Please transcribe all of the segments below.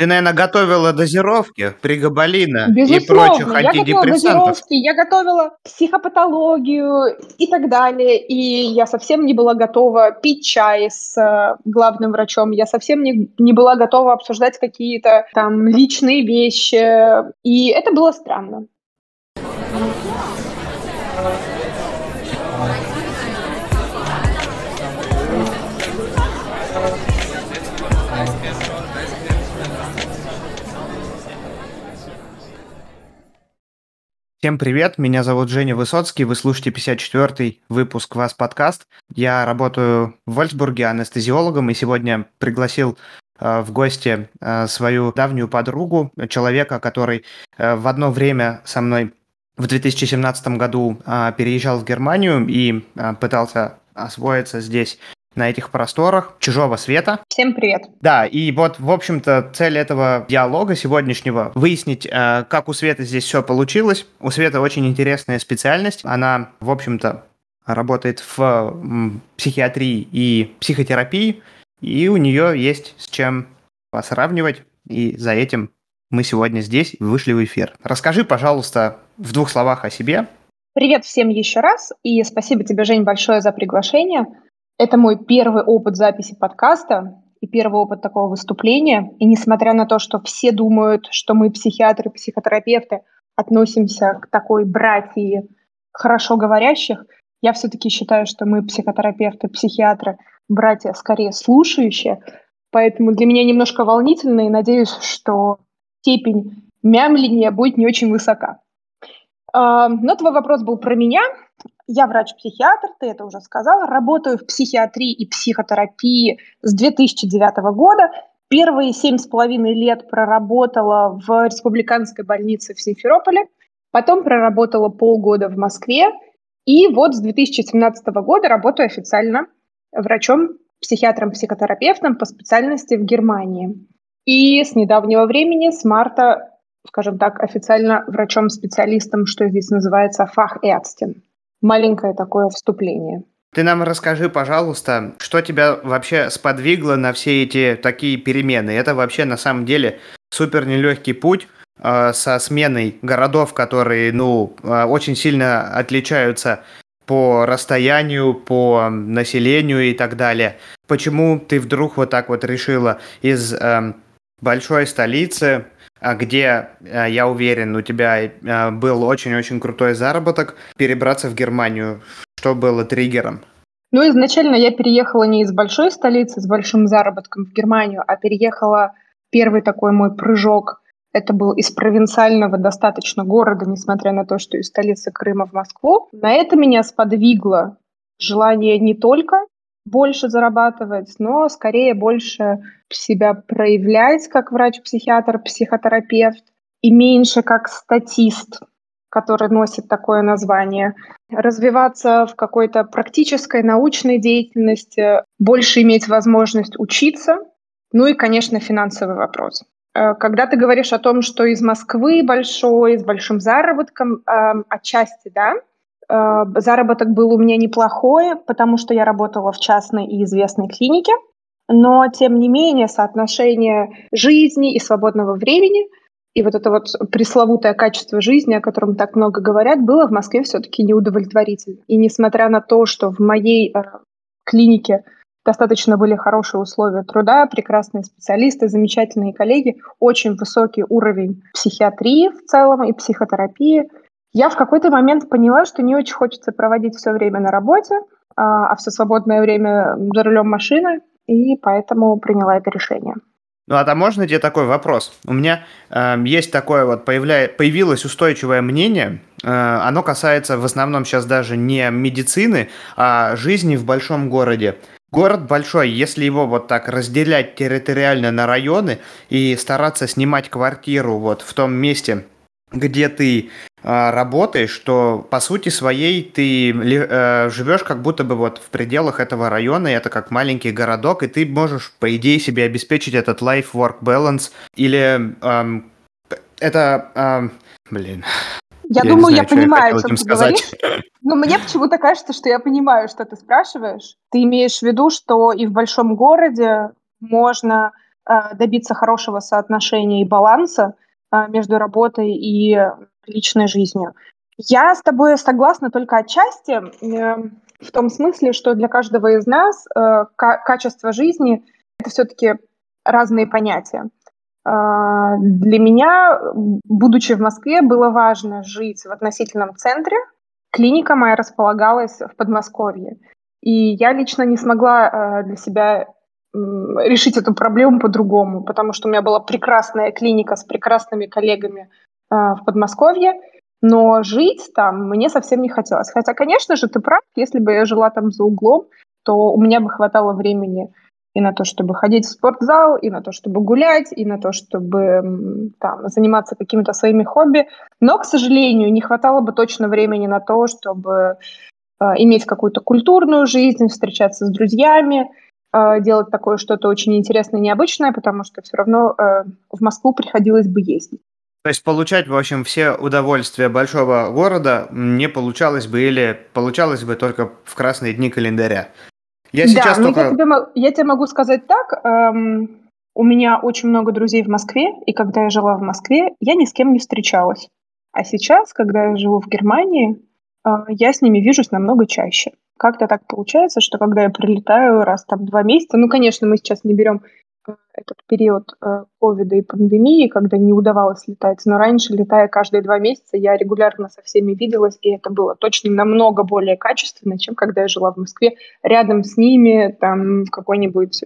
Ты, наверное, готовила дозировки пригабалина Безусловно, и прочих я готовила антидепрессантов. дозировки, я готовила психопатологию и так далее. И я совсем не была готова пить чай с э, главным врачом. Я совсем не, не была готова обсуждать какие-то там личные вещи. И это было странно. Всем привет, меня зовут Женя Высоцкий, вы слушаете 54-й выпуск «Вас подкаст». Я работаю в Вольсбурге анестезиологом и сегодня пригласил э, в гости э, свою давнюю подругу, человека, который э, в одно время со мной в 2017 году э, переезжал в Германию и э, пытался освоиться здесь на этих просторах чужого света. Всем привет. Да, и вот, в общем-то, цель этого диалога сегодняшнего выяснить, э, как у Светы здесь все получилось. У Светы очень интересная специальность. Она, в общем-то, работает в психиатрии и психотерапии, и у нее есть с чем сравнивать, и за этим мы сегодня здесь вышли в эфир. Расскажи, пожалуйста, в двух словах о себе. Привет всем еще раз, и спасибо тебе, Жень, большое за приглашение. Это мой первый опыт записи подкаста и первый опыт такого выступления. И несмотря на то, что все думают, что мы психиатры, психотерапевты, относимся к такой братьи хорошо говорящих, я все-таки считаю, что мы психотерапевты, психиатры, братья скорее слушающие. Поэтому для меня немножко волнительно и надеюсь, что степень мямления будет не очень высока. А, но твой вопрос был про меня. Я врач-психиатр, ты это уже сказала. Работаю в психиатрии и психотерапии с 2009 года. Первые семь с половиной лет проработала в республиканской больнице в Симферополе. Потом проработала полгода в Москве. И вот с 2017 года работаю официально врачом, психиатром-психотерапевтом по специальности в Германии. И с недавнего времени, с марта, скажем так, официально врачом-специалистом, что здесь называется фахärztin маленькое такое вступление. Ты нам расскажи, пожалуйста, что тебя вообще сподвигло на все эти такие перемены? Это вообще на самом деле супер нелегкий путь э, со сменой городов, которые, ну, э, очень сильно отличаются по расстоянию, по населению и так далее. Почему ты вдруг вот так вот решила из э, большой столицы где, э, я уверен, у тебя э, был очень-очень крутой заработок, перебраться в Германию. Что было триггером? Ну, изначально я переехала не из большой столицы с большим заработком в Германию, а переехала первый такой мой прыжок. Это был из провинциального достаточно города, несмотря на то, что из столицы Крыма в Москву. На это меня сподвигло желание не только больше зарабатывать, но скорее больше себя проявлять как врач-психиатр, психотерапевт и меньше как статист, который носит такое название. Развиваться в какой-то практической научной деятельности, больше иметь возможность учиться, ну и, конечно, финансовый вопрос. Э, когда ты говоришь о том, что из Москвы большой, с большим заработком, э, отчасти, да, Э, заработок был у меня неплохой, потому что я работала в частной и известной клинике, но тем не менее соотношение жизни и свободного времени и вот это вот пресловутое качество жизни, о котором так много говорят, было в Москве все-таки неудовлетворительно. И несмотря на то, что в моей э, клинике достаточно были хорошие условия труда, прекрасные специалисты, замечательные коллеги, очень высокий уровень психиатрии в целом и психотерапии, я в какой-то момент поняла, что не очень хочется проводить все время на работе, а, а все свободное время за рулем машины, и поэтому приняла это решение. Ну, а там можно тебе такой вопрос? У меня э, есть такое вот, появля... появилось устойчивое мнение, э, оно касается в основном сейчас даже не медицины, а жизни в большом городе. Город большой, если его вот так разделять территориально на районы и стараться снимать квартиру вот в том месте, где ты э, работаешь, что по сути своей ты э, живешь как будто бы вот в пределах этого района, и это как маленький городок, и ты можешь, по идее, себе обеспечить этот life-work balance, или э, это... Э, блин... Я, я думаю, знаю, я понимаю, о чем ты сказать. говоришь. Но мне почему-то кажется, что я понимаю, что ты спрашиваешь. Ты имеешь в виду, что и в большом городе можно э, добиться хорошего соотношения и баланса э, между работой и личной жизнью. Я с тобой согласна только отчасти, в том смысле, что для каждого из нас э, качество жизни – это все-таки разные понятия. Э, для меня, будучи в Москве, было важно жить в относительном центре. Клиника моя располагалась в Подмосковье. И я лично не смогла э, для себя решить эту проблему по-другому, потому что у меня была прекрасная клиника с прекрасными коллегами в Подмосковье, но жить там мне совсем не хотелось. Хотя, конечно же, ты прав, если бы я жила там за углом, то у меня бы хватало времени и на то, чтобы ходить в спортзал, и на то, чтобы гулять, и на то, чтобы там, заниматься какими-то своими хобби. Но, к сожалению, не хватало бы точно времени на то, чтобы э, иметь какую-то культурную жизнь, встречаться с друзьями, э, делать такое что-то очень интересное, необычное, потому что все равно э, в Москву приходилось бы ездить. То есть получать, в общем, все удовольствия большого города не получалось бы или получалось бы только в красные дни календаря. Я сейчас да, только... я, тебе, я тебе могу сказать так. Эм, у меня очень много друзей в Москве, и когда я жила в Москве, я ни с кем не встречалась. А сейчас, когда я живу в Германии, э, я с ними вижусь намного чаще. Как-то так получается, что когда я прилетаю раз там два месяца, ну, конечно, мы сейчас не берем этот период э, ковида и пандемии, когда не удавалось летать. Но раньше, летая каждые два месяца, я регулярно со всеми виделась, и это было точно намного более качественно, чем когда я жила в Москве. Рядом с ними, там, в какой-нибудь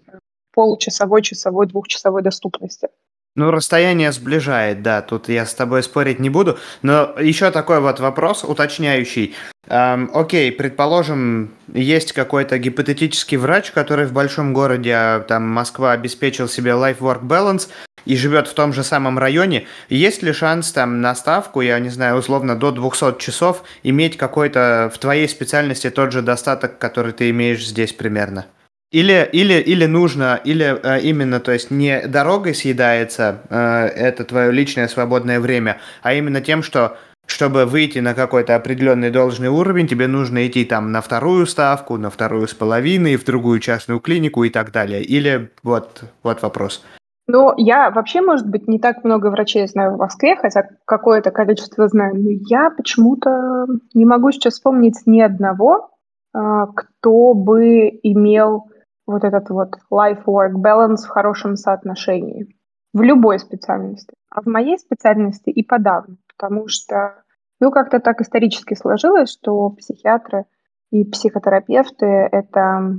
получасовой, часовой, двухчасовой доступности. Ну, расстояние сближает, да, тут я с тобой спорить не буду. Но еще такой вот вопрос уточняющий. Эм, окей, предположим, есть какой-то гипотетический врач, который в большом городе, а, там, Москва, обеспечил себе life-work balance и живет в том же самом районе. Есть ли шанс там на ставку, я не знаю, условно, до 200 часов иметь какой-то в твоей специальности тот же достаток, который ты имеешь здесь примерно? Или, или, или нужно, или э, именно, то есть не дорогой съедается э, это твое личное свободное время, а именно тем, что чтобы выйти на какой-то определенный должный уровень, тебе нужно идти там на вторую ставку, на вторую с половиной, в другую частную клинику и так далее. Или вот, вот вопрос. Ну, я вообще, может быть, не так много врачей знаю в Москве, хотя какое-то количество знаю, но я почему-то не могу сейчас вспомнить ни одного, э, кто бы имел вот этот вот life-work balance в хорошем соотношении в любой специальности. А в моей специальности и подавно, потому что, ну, как-то так исторически сложилось, что психиатры и психотерапевты — это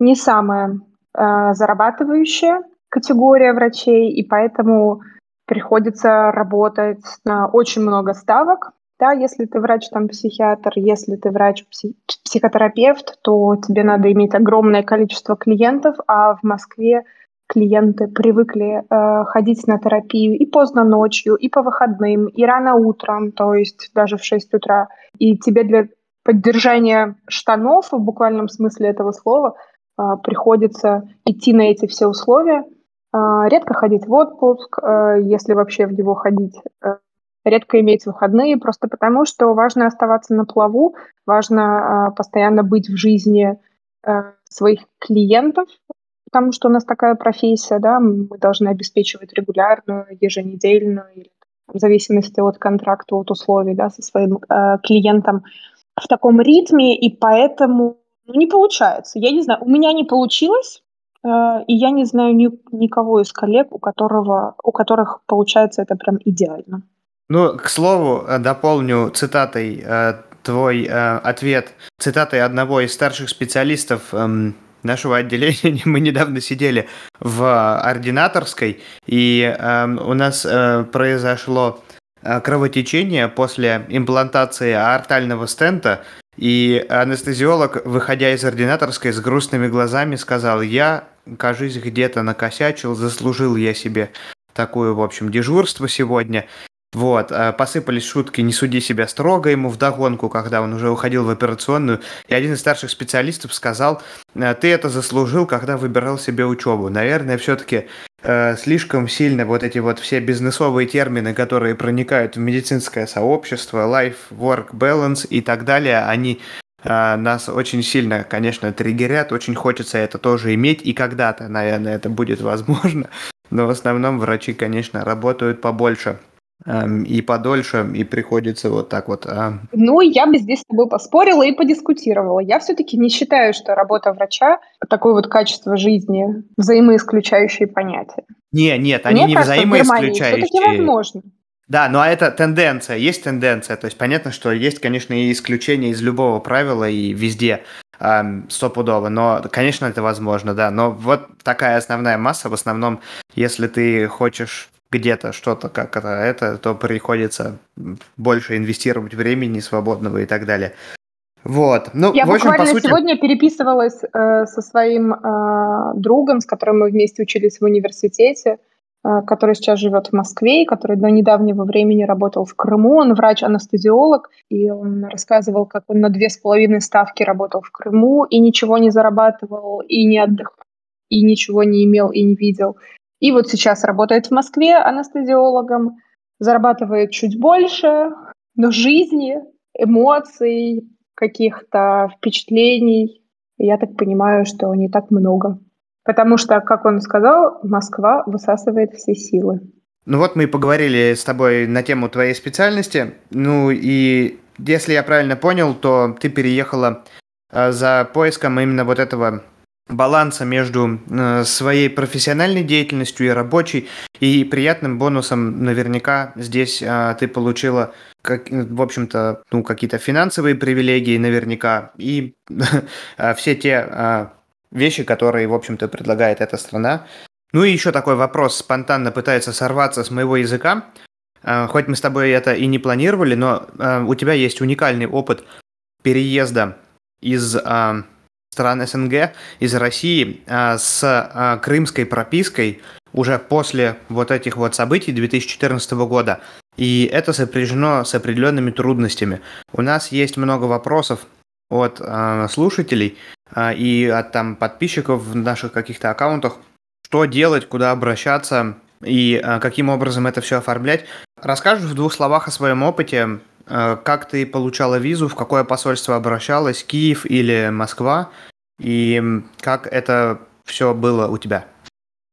не самая э, зарабатывающая категория врачей, и поэтому приходится работать на очень много ставок, да, если ты врач, там, психиатр, если ты врач, психотерапевт, то тебе надо иметь огромное количество клиентов, а в Москве клиенты привыкли э, ходить на терапию и поздно ночью, и по выходным, и рано утром, то есть даже в 6 утра. И тебе для поддержания штанов, в буквальном смысле этого слова, э, приходится идти на эти все условия, э, редко ходить в отпуск, э, если вообще в него ходить, э, редко иметь выходные, просто потому что важно оставаться на плаву, важно э, постоянно быть в жизни э, своих клиентов, потому что у нас такая профессия, да, мы должны обеспечивать регулярную, еженедельную, в зависимости от контракта, от условий, да, со своим э, клиентом в таком ритме, и поэтому ну, не получается. Я не знаю, у меня не получилось, э, и я не знаю ни, никого из коллег, у которого, у которых получается это прям идеально. Ну, к слову, э, дополню цитатой э, твой э, ответ, цитатой одного из старших специалистов э, нашего отделения. Мы недавно сидели в ординаторской, и э, у нас э, произошло э, кровотечение после имплантации аортального стента, и анестезиолог, выходя из ординаторской с грустными глазами, сказал, я, кажись, где-то накосячил, заслужил я себе такое, в общем, дежурство сегодня. Вот, э, посыпались шутки «не суди себя строго» ему вдогонку, когда он уже уходил в операционную. И один из старших специалистов сказал, «Э, ты это заслужил, когда выбирал себе учебу. Наверное, все-таки э, слишком сильно вот эти вот все бизнесовые термины, которые проникают в медицинское сообщество, life, work, balance и так далее, они нас очень сильно, конечно, триггерят, очень хочется это тоже иметь, и когда-то, наверное, это будет возможно. но в основном врачи, конечно, работают побольше и подольше, и приходится вот так вот. А... Ну, я бы здесь с тобой поспорила и подискутировала. Я все-таки не считаю, что работа врача такое вот качество жизни взаимоисключающие понятия. Не, нет, они Мне не кажется, взаимоисключающие. все-таки возможно. Да, но это тенденция, есть тенденция. То есть понятно, что есть, конечно, и исключения из любого правила и везде эм, стопудово. Но, конечно, это возможно, да. Но вот такая основная масса, в основном, если ты хочешь где-то что-то как это, это, то приходится больше инвестировать времени свободного и так далее. Вот. Ну, Я в общем, буквально по сути... сегодня переписывалась э, со своим э, другом, с которым мы вместе учились в университете. Э, который сейчас живет в Москве, и который до недавнего времени работал в Крыму. Он врач-анестезиолог, и он рассказывал, как он на две с половиной ставки работал в Крыму и ничего не зарабатывал, и не отдыхал, и ничего не имел, и не видел. И вот сейчас работает в Москве анестезиологом, зарабатывает чуть больше, но жизни, эмоций, каких-то впечатлений, я так понимаю, что не так много. Потому что, как он сказал, Москва высасывает все силы. Ну вот мы и поговорили с тобой на тему твоей специальности. Ну и если я правильно понял, то ты переехала э, за поиском именно вот этого баланса между э, своей профессиональной деятельностью и рабочей. И приятным бонусом наверняка здесь э, ты получила, как, в общем-то, ну, какие-то финансовые привилегии наверняка. И все те вещи, которые, в общем-то, предлагает эта страна. Ну и еще такой вопрос спонтанно пытается сорваться с моего языка. А, хоть мы с тобой это и не планировали, но а, у тебя есть уникальный опыт переезда из а, стран СНГ, из России с крымской пропиской уже после вот этих вот событий 2014 года. И это сопряжено с определенными трудностями. У нас есть много вопросов от слушателей, а, и от там подписчиков в наших каких-то аккаунтах, что делать, куда обращаться и а, каким образом это все оформлять. Расскажешь в двух словах о своем опыте, а, как ты получала визу, в какое посольство обращалась, Киев или Москва, и как это все было у тебя?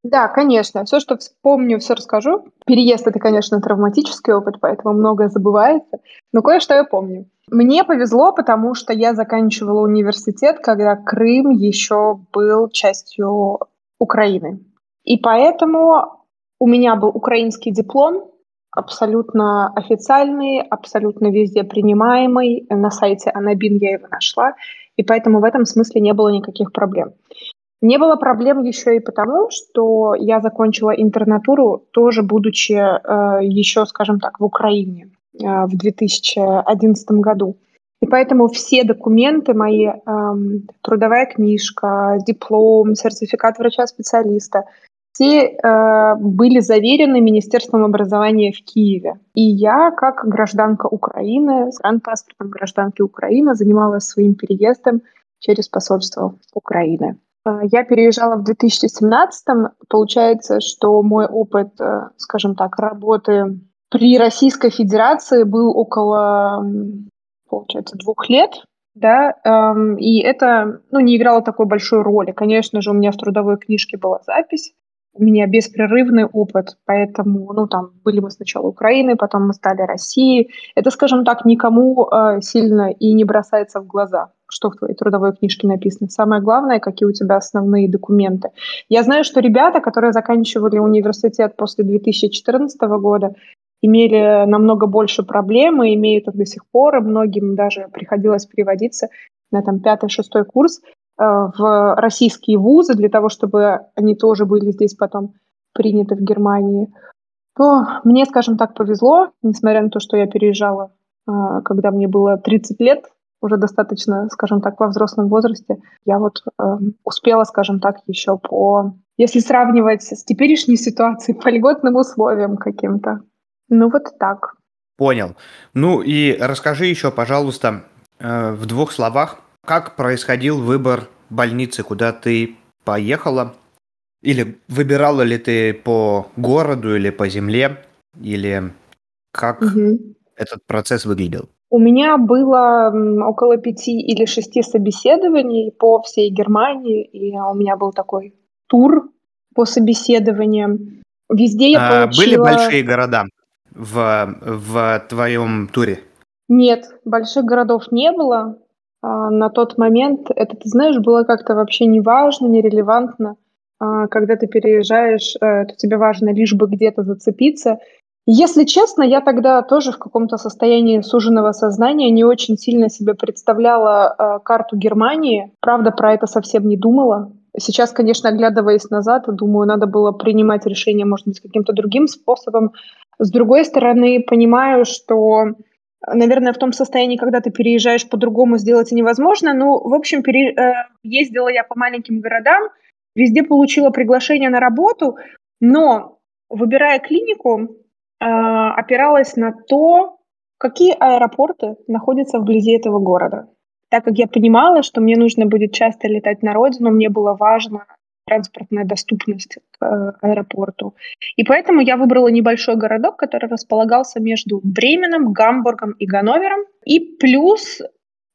Да, конечно. Все, что вспомню, все расскажу. Переезд это, конечно, травматический опыт, поэтому многое забывается. Но кое-что я помню. Мне повезло, потому что я заканчивала университет, когда Крым еще был частью Украины. И поэтому у меня был украинский диплом, абсолютно официальный, абсолютно везде принимаемый. На сайте Анабин я его нашла. И поэтому в этом смысле не было никаких проблем. Не было проблем еще и потому, что я закончила интернатуру, тоже будучи э, еще, скажем так, в Украине. Э, в 2011 году. И поэтому все документы мои, эм, трудовая книжка, диплом, сертификат врача-специалиста, все э, были заверены Министерством образования в Киеве. И я, как гражданка Украины, с паспортом гражданки Украины, занималась своим переездом через посольство Украины. Э, я переезжала в 2017 Получается, что мой опыт, э, скажем так, работы при Российской Федерации был около, получается, двух лет, да, эм, и это, ну, не играло такой большой роли. Конечно же, у меня в трудовой книжке была запись, у меня беспрерывный опыт, поэтому, ну, там, были мы сначала Украиной, потом мы стали Россией. Это, скажем так, никому э, сильно и не бросается в глаза, что в твоей трудовой книжке написано. Самое главное, какие у тебя основные документы. Я знаю, что ребята, которые заканчивали университет после 2014 года, имели намного больше проблем и имеют их до сих пор, и многим даже приходилось переводиться на там пятый-шестой курс в российские вузы для того, чтобы они тоже были здесь потом приняты в Германии. То мне, скажем так, повезло, несмотря на то, что я переезжала, э, когда мне было 30 лет, уже достаточно, скажем так, во взрослом возрасте, я вот э, успела, скажем так, еще по, если сравнивать с теперешней ситуацией, по льготным условиям каким-то. Ну вот так. Понял. Ну и расскажи еще, пожалуйста, э, в двух словах, как происходил выбор больницы, куда ты поехала? Или выбирала ли ты по городу или по земле? Или как угу. этот процесс выглядел? У меня было около пяти или шести собеседований по всей Германии, и у меня был такой тур по собеседованиям. Везде я а, получила... Были большие города в, в твоем туре? Нет, больших городов не было. А, на тот момент это, ты знаешь, было как-то вообще не важно, нерелевантно. А, когда ты переезжаешь, э, то тебе важно лишь бы где-то зацепиться. Если честно, я тогда тоже в каком-то состоянии суженного сознания не очень сильно себе представляла э, карту Германии. Правда, про это совсем не думала. Сейчас, конечно, оглядываясь назад, думаю, надо было принимать решение, может быть, каким-то другим способом. С другой стороны, понимаю, что, наверное, в том состоянии, когда ты переезжаешь по-другому, сделать невозможно. Ну, в общем, пере... Э, ездила я по маленьким городам, везде получила приглашение на работу, но, выбирая клинику, а, опиралась на то, какие аэропорты находятся вблизи этого города. Так как я понимала, что мне нужно будет часто летать на родину, мне было важно транспортная доступность к э, аэропорту. И поэтому я выбрала небольшой городок, который располагался между Бременом, Гамбургом и Ганновером. И плюс,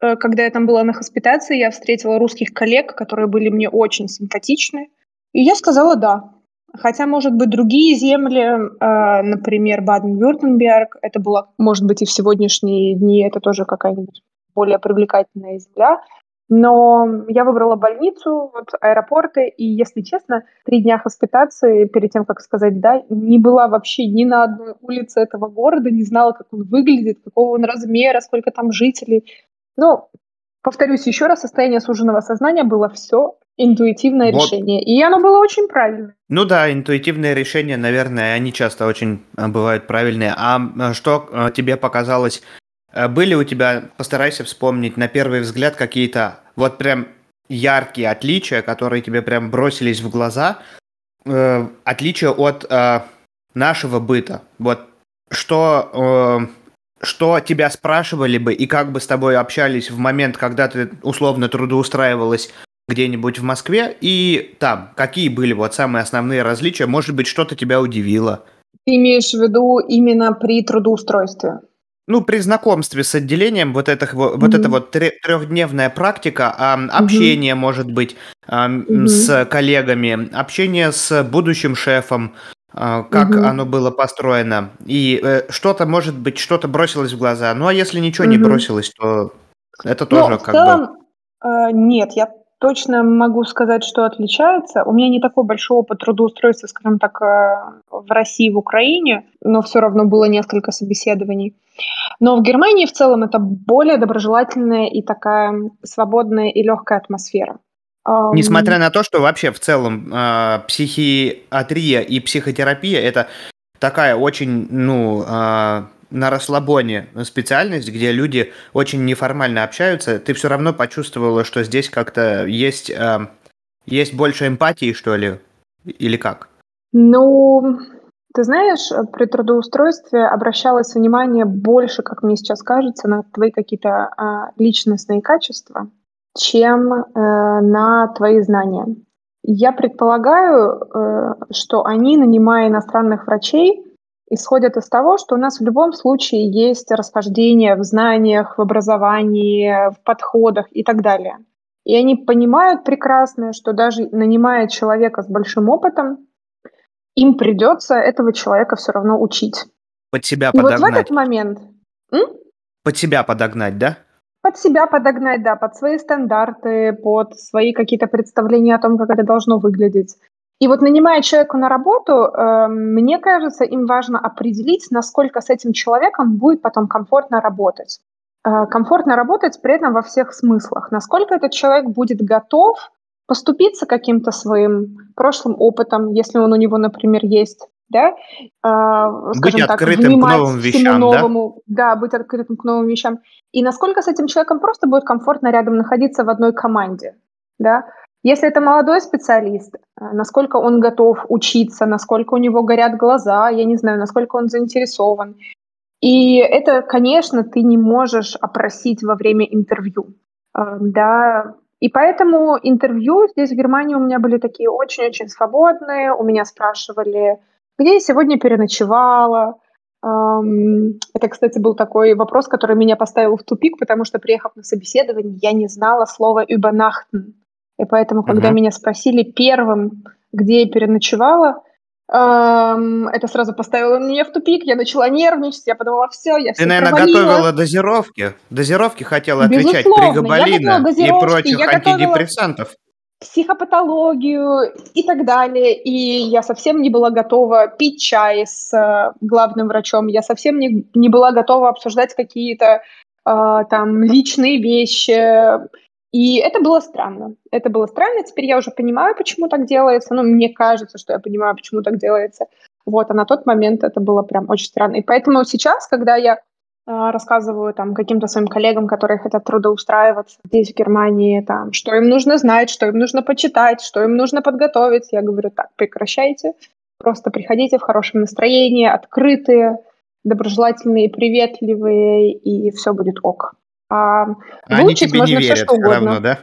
э, когда я там была на хоспитации, я встретила русских коллег, которые были мне очень симпатичны. И я сказала «да». Хотя, может быть, другие земли, э, например, Баден-Вюртемберг, это было, может быть, и в сегодняшние дни это тоже какая-нибудь более привлекательная земля. Но я выбрала больницу, вот аэропорты, и, если честно, три дня хоспитации перед тем, как сказать «да», не была вообще ни на одной улице этого города, не знала, как он выглядит, какого он размера, сколько там жителей. Но, повторюсь еще раз, состояние суженного сознания было все интуитивное вот. решение. И оно было очень правильное. Ну да, интуитивные решения, наверное, они часто очень э, бывают правильные. А э, что э, тебе показалось? Были у тебя, постарайся вспомнить, на первый взгляд какие-то вот прям яркие отличия, которые тебе прям бросились в глаза, э, отличия от э, нашего быта. Вот что, э, что тебя спрашивали бы и как бы с тобой общались в момент, когда ты условно трудоустраивалась где-нибудь в Москве, и там, какие были вот самые основные различия? Может быть, что-то тебя удивило? Ты имеешь в виду именно при трудоустройстве? Ну, при знакомстве с отделением вот, это, вот mm-hmm. эта вот трехдневная практика, э, общение, mm-hmm. может быть, mm-hmm. с коллегами, общение с будущим шефом, э, как mm-hmm. оно было построено, и э, что-то, может быть, что-то бросилось в глаза. Ну, а если ничего mm-hmm. не бросилось, то это ну, тоже ну, как целом, бы... Э, нет, я точно могу сказать, что отличается. У меня не такой большой опыт трудоустройства, скажем так, э, в России, в Украине, но все равно было несколько собеседований. Но в Германии в целом это более доброжелательная и такая свободная и легкая атмосфера. Несмотря на то, что вообще в целом э, психиатрия и психотерапия это такая очень, ну, э, на расслабоне специальность, где люди очень неформально общаются, ты все равно почувствовала, что здесь как-то есть, э, есть больше эмпатии, что ли? Или как? Ну, ты знаешь, при трудоустройстве обращалось внимание больше, как мне сейчас кажется, на твои какие-то э, личностные качества, чем э, на твои знания. Я предполагаю, э, что они, нанимая иностранных врачей, исходят из того, что у нас в любом случае есть расхождение в знаниях, в образовании, в подходах и так далее. И они понимают прекрасно, что даже нанимая человека с большим опытом, им придется этого человека все равно учить. Под себя и подогнать. вот в этот момент... М? Под себя подогнать, да? Под себя подогнать, да, под свои стандарты, под свои какие-то представления о том, как это должно выглядеть. И вот нанимая человека на работу, э, мне кажется, им важно определить, насколько с этим человеком будет потом комфортно работать. Э, комфортно работать при этом во всех смыслах. Насколько этот человек будет готов поступиться каким-то своим прошлым опытом, если он у него, например, есть, да, э, быть так, открытым к новым вещам, новому, да? да, быть открытым к новым вещам, и насколько с этим человеком просто будет комфортно рядом находиться в одной команде, да, если это молодой специалист, э, насколько он готов учиться, насколько у него горят глаза, я не знаю, насколько он заинтересован. И это, конечно, ты не можешь опросить во время интервью. Э, да, и поэтому интервью здесь в Германии у меня были такие очень-очень свободные. У меня спрашивали, где я сегодня переночевала. Эм, это, кстати, был такой вопрос, который меня поставил в тупик, потому что, приехав на собеседование, я не знала слова «übernachten». И поэтому, когда uh-huh. меня спросили первым, где я переночевала, Это сразу поставило меня в тупик, я начала нервничать, я подумала, все, я Ты, наверное, провалила. готовила дозировки? Дозировки хотела отвечать пригабалина и прочих антидепрессантов психопатологию и так далее. И я совсем не была готова пить чай с э, главным врачом, я совсем не, не была готова обсуждать какие-то э, там личные вещи. И это было странно. Это было странно. Теперь я уже понимаю, почему так делается. Ну, мне кажется, что я понимаю, почему так делается. Вот, а на тот момент это было прям очень странно. И поэтому сейчас, когда я а, рассказываю там каким-то своим коллегам, которые хотят трудоустраиваться здесь, в Германии, там, что им нужно знать, что им нужно почитать, что им нужно подготовить. Я говорю, так, прекращайте, просто приходите в хорошем настроении, открытые, доброжелательные, приветливые, и все будет ок. А Они тебе можно не верят, все, что угодно. Равно, да?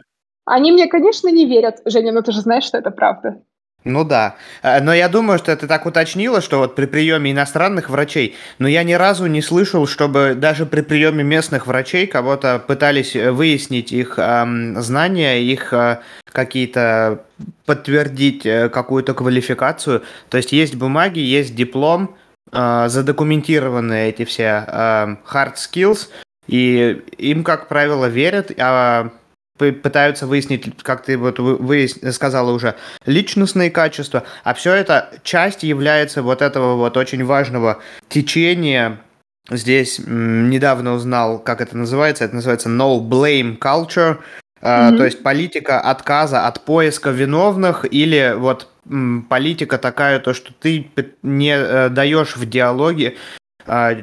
Они мне, конечно, не верят, Женя, но ты же знаешь, что это правда. Ну да. Э, но я думаю, что ты так уточнила, что вот при приеме иностранных врачей, но я ни разу не слышал, чтобы даже при приеме местных врачей кого-то пытались э, выяснить их эм, знания, их э, какие-то подтвердить э, какую-то квалификацию. То есть есть бумаги, есть диплом, э, задокументированы эти все э, hard skills, и им, как правило, верят, а пытаются выяснить, как ты вот вы сказала уже, личностные качества, а все это часть является вот этого вот очень важного течения. Здесь недавно узнал, как это называется. Это называется no blame culture, mm-hmm. то есть политика отказа от поиска виновных или вот политика такая, то, что ты не э, даешь в диалоге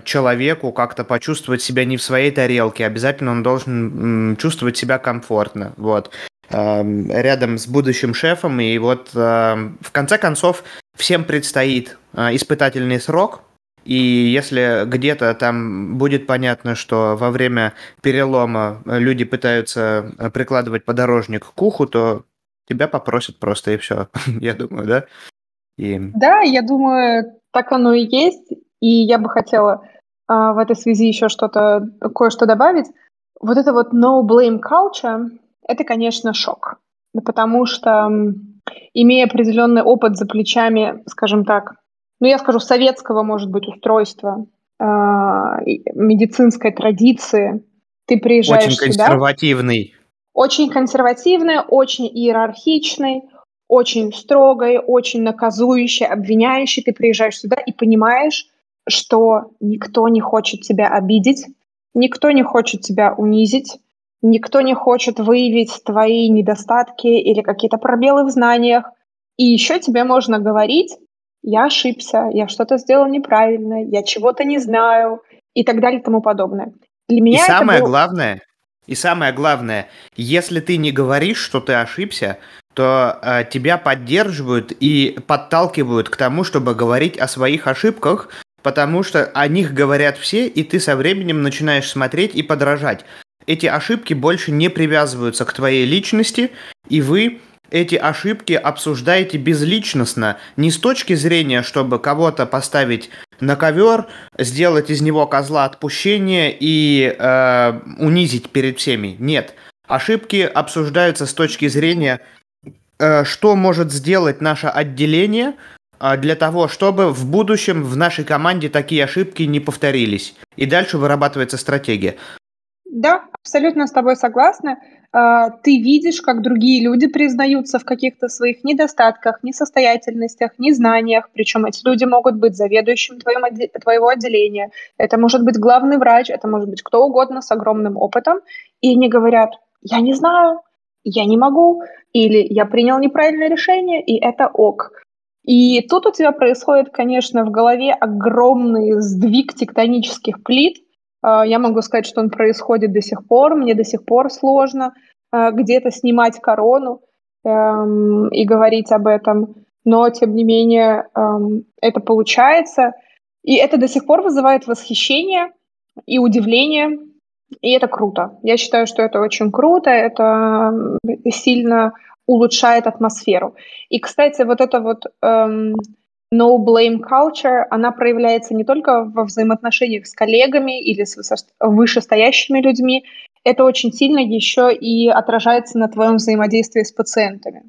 человеку как-то почувствовать себя не в своей тарелке, обязательно он должен чувствовать себя комфортно, вот, рядом с будущим шефом, и вот в конце концов всем предстоит а, испытательный срок, и если где-то там будет понятно, что во время перелома люди пытаются прикладывать подорожник к уху, то тебя попросят просто и все, я думаю, да? И... Да, я думаю, так оно и есть. И я бы хотела а, в этой связи еще что-то, кое-что добавить. Вот это вот no blame culture, это, конечно, шок. Потому что, имея определенный опыт за плечами, скажем так, ну, я скажу, советского, может быть, устройства, э, медицинской традиции, ты приезжаешь Очень консервативный. Сюда, очень консервативный, очень иерархичный, очень строгой, очень наказующий, обвиняющий. Ты приезжаешь сюда и понимаешь, что никто не хочет тебя обидеть, никто не хочет тебя унизить, никто не хочет выявить твои недостатки или какие-то пробелы в знаниях. И еще тебе можно говорить, я ошибся, я что-то сделал неправильно, я чего-то не знаю и так далее и тому подобное. Для меня и самое было... главное, и самое главное, если ты не говоришь, что ты ошибся, то э, тебя поддерживают и подталкивают к тому, чтобы говорить о своих ошибках, потому что о них говорят все, и ты со временем начинаешь смотреть и подражать. Эти ошибки больше не привязываются к твоей личности, и вы эти ошибки обсуждаете безличностно, не с точки зрения, чтобы кого-то поставить на ковер, сделать из него козла отпущения и э, унизить перед всеми. Нет. Ошибки обсуждаются с точки зрения, э, что может сделать наше отделение, для того, чтобы в будущем в нашей команде такие ошибки не повторились. И дальше вырабатывается стратегия. Да, абсолютно с тобой согласна. А, ты видишь, как другие люди признаются в каких-то своих недостатках, несостоятельностях, незнаниях. Причем эти люди могут быть заведующим твоим, твоего отделения. Это может быть главный врач, это может быть кто угодно с огромным опытом. И они говорят, я не знаю, я не могу, или я принял неправильное решение, и это ок. И тут у тебя происходит, конечно, в голове огромный сдвиг тектонических плит. А, я могу сказать, что он происходит до сих пор. Мне до сих пор сложно а, где-то снимать корону эм, и говорить об этом. Но, тем не менее, эм, это получается. И это до сих пор вызывает восхищение и удивление. И это круто. Я считаю, что это очень круто. Это сильно улучшает атмосферу. И, кстати, вот это вот эм, no blame culture, она проявляется не только во взаимоотношениях с коллегами или с вышестоящими людьми, это очень сильно еще и отражается на твоем взаимодействии с пациентами.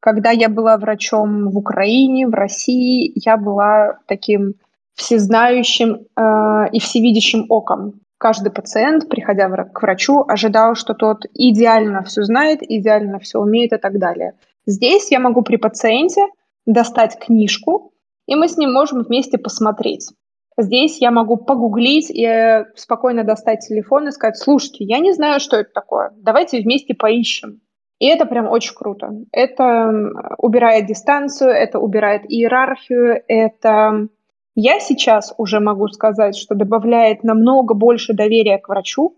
Когда я была врачом в Украине, в России, я была таким всезнающим э, и всевидящим оком. Каждый пациент, приходя к врачу, ожидал, что тот идеально все знает, идеально все умеет и так далее. Здесь я могу при пациенте достать книжку, и мы с ним можем вместе посмотреть. Здесь я могу погуглить и э, спокойно достать телефон и сказать, слушайте, я не знаю, что это такое, давайте вместе поищем. И это прям очень круто. Это убирает дистанцию, это убирает иерархию, это я сейчас уже могу сказать, что добавляет намного больше доверия к врачу,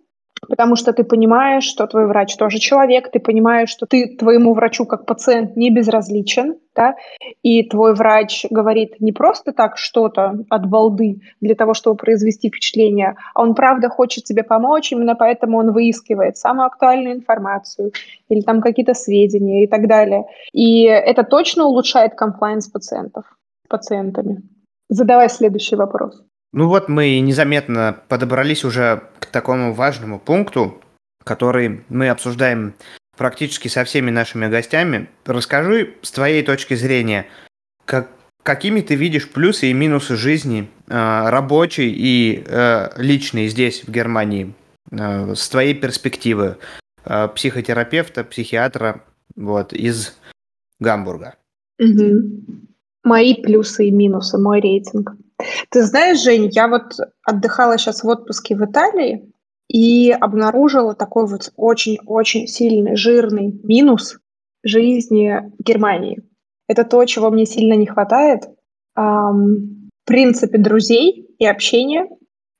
потому что ты понимаешь, что твой врач тоже человек, ты понимаешь, что ты твоему врачу как пациент не безразличен, да, и твой врач говорит не просто так что-то от балды для того, чтобы произвести впечатление, а он правда хочет тебе помочь, именно поэтому он выискивает самую актуальную информацию или там какие-то сведения и так далее. И это точно улучшает комплайнс пациентов, пациентами. Задавай следующий вопрос. Ну вот мы незаметно подобрались уже к такому важному пункту, который мы обсуждаем практически со всеми нашими гостями. Расскажи с твоей точки зрения, как, какими ты видишь плюсы и минусы жизни э, рабочей и э, личной здесь, в Германии, э, с твоей перспективы э, психотерапевта, психиатра вот, из Гамбурга. Угу мои плюсы и минусы, мой рейтинг. Ты знаешь, Жень, я вот отдыхала сейчас в отпуске в Италии и обнаружила такой вот очень-очень сильный, жирный минус жизни Германии. Это то, чего мне сильно не хватает. Эм, в принципе, друзей и общения,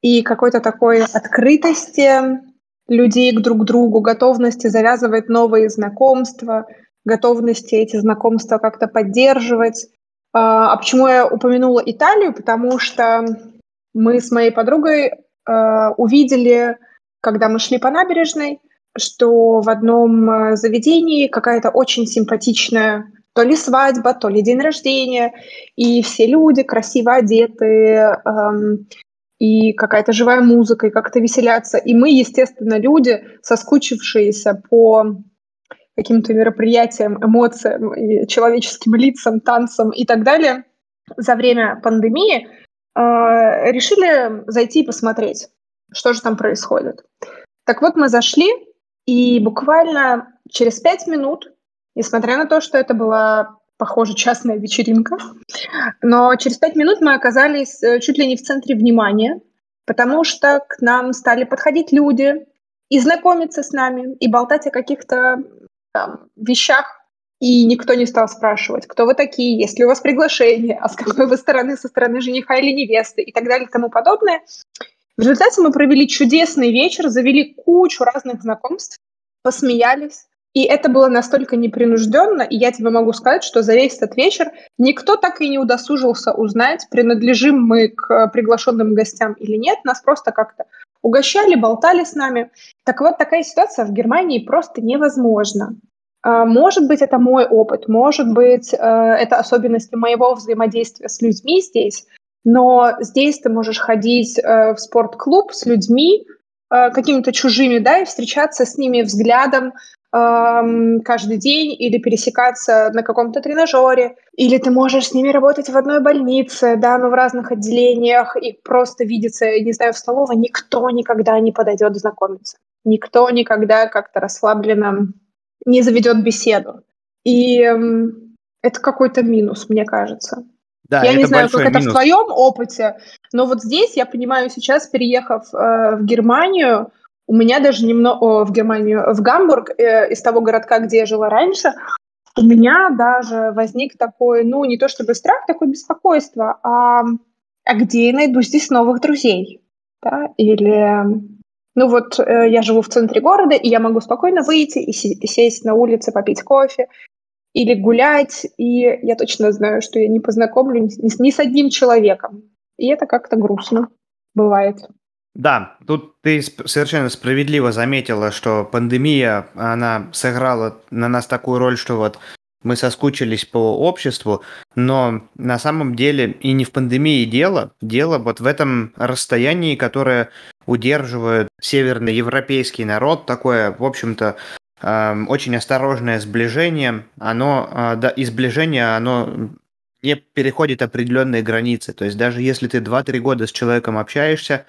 и какой-то такой открытости людей к друг другу, готовности завязывать новые знакомства, готовности эти знакомства как-то поддерживать, а, а почему я упомянула Италию? Потому что мы с моей подругой а, увидели, когда мы шли по набережной, что в одном а, заведении какая-то очень симпатичная то ли свадьба, то ли день рождения, и все люди красиво одеты, эм, и какая-то живая музыка, и как-то веселятся. И мы, естественно, люди, соскучившиеся по каким-то мероприятиям, эмоциям, человеческим лицам, танцам и так далее за время пандемии, э, решили зайти и посмотреть, что же там происходит. Так вот, мы зашли, и буквально через пять минут, несмотря на то, что это была, похоже, частная вечеринка, но через пять минут мы оказались э, чуть ли не в центре внимания, потому что к нам стали подходить люди, и знакомиться с нами, и болтать о каких-то там, вещах, и никто не стал спрашивать, кто вы такие, есть ли у вас приглашение, а с какой вы стороны, со стороны жениха или невесты и так далее и тому подобное. В результате мы провели чудесный вечер, завели кучу разных знакомств, посмеялись. И это было настолько непринужденно, и я тебе могу сказать, что за весь этот вечер никто так и не удосужился узнать, принадлежим мы к приглашенным гостям или нет. Нас просто как-то угощали, болтали с нами. Так вот, такая ситуация в Германии просто невозможна. А, может быть, это мой опыт, может быть, э, это особенности моего взаимодействия с людьми здесь, но здесь ты можешь ходить э, в спортклуб с людьми, э, какими-то чужими, да, и встречаться с ними взглядом, каждый день или пересекаться на каком-то тренажере, или ты можешь с ними работать в одной больнице, да, но в разных отделениях, и просто видеться, не знаю, в столовой, никто никогда не подойдет знакомиться. Никто никогда как-то расслабленно не заведет беседу. И это какой-то минус, мне кажется. Да, я не знаю, как минус. это в твоем опыте, но вот здесь я понимаю сейчас, переехав э, в Германию, у меня даже немного в Германию, в Гамбург, э, из того городка, где я жила раньше, у меня даже возник такой, ну, не то чтобы страх, такое беспокойство, а, а где я найду здесь новых друзей? Да? Или, ну вот, э, я живу в центре города, и я могу спокойно выйти и, сесть на улице, попить кофе, или гулять, и я точно знаю, что я не познакомлю ни, ни с одним человеком. И это как-то грустно бывает. Да, тут ты совершенно справедливо заметила, что пандемия, она сыграла на нас такую роль, что вот мы соскучились по обществу, но на самом деле и не в пандемии дело, дело вот в этом расстоянии, которое удерживает северноевропейский народ, такое, в общем-то, э, очень осторожное сближение, оно, э, да, и сближение, оно не переходит определенные границы. То есть даже если ты 2-3 года с человеком общаешься,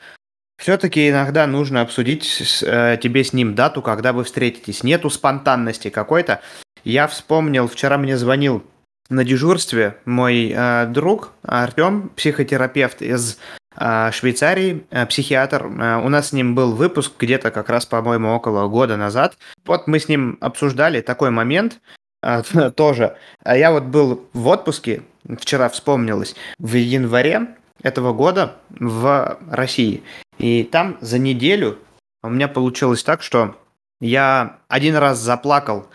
все-таки иногда нужно обсудить э, тебе с ним дату, когда вы встретитесь. Нету спонтанности какой-то. Я вспомнил, вчера мне звонил на дежурстве мой э, друг Артем, психотерапевт из э, Швейцарии, э, психиатр. Э, у нас с ним был выпуск где-то как раз, по-моему, около года назад. Вот мы с ним обсуждали такой момент э, тоже. А я вот был в отпуске, вчера вспомнилось, в январе этого года в России. И там за неделю у меня получилось так, что я один раз заплакал.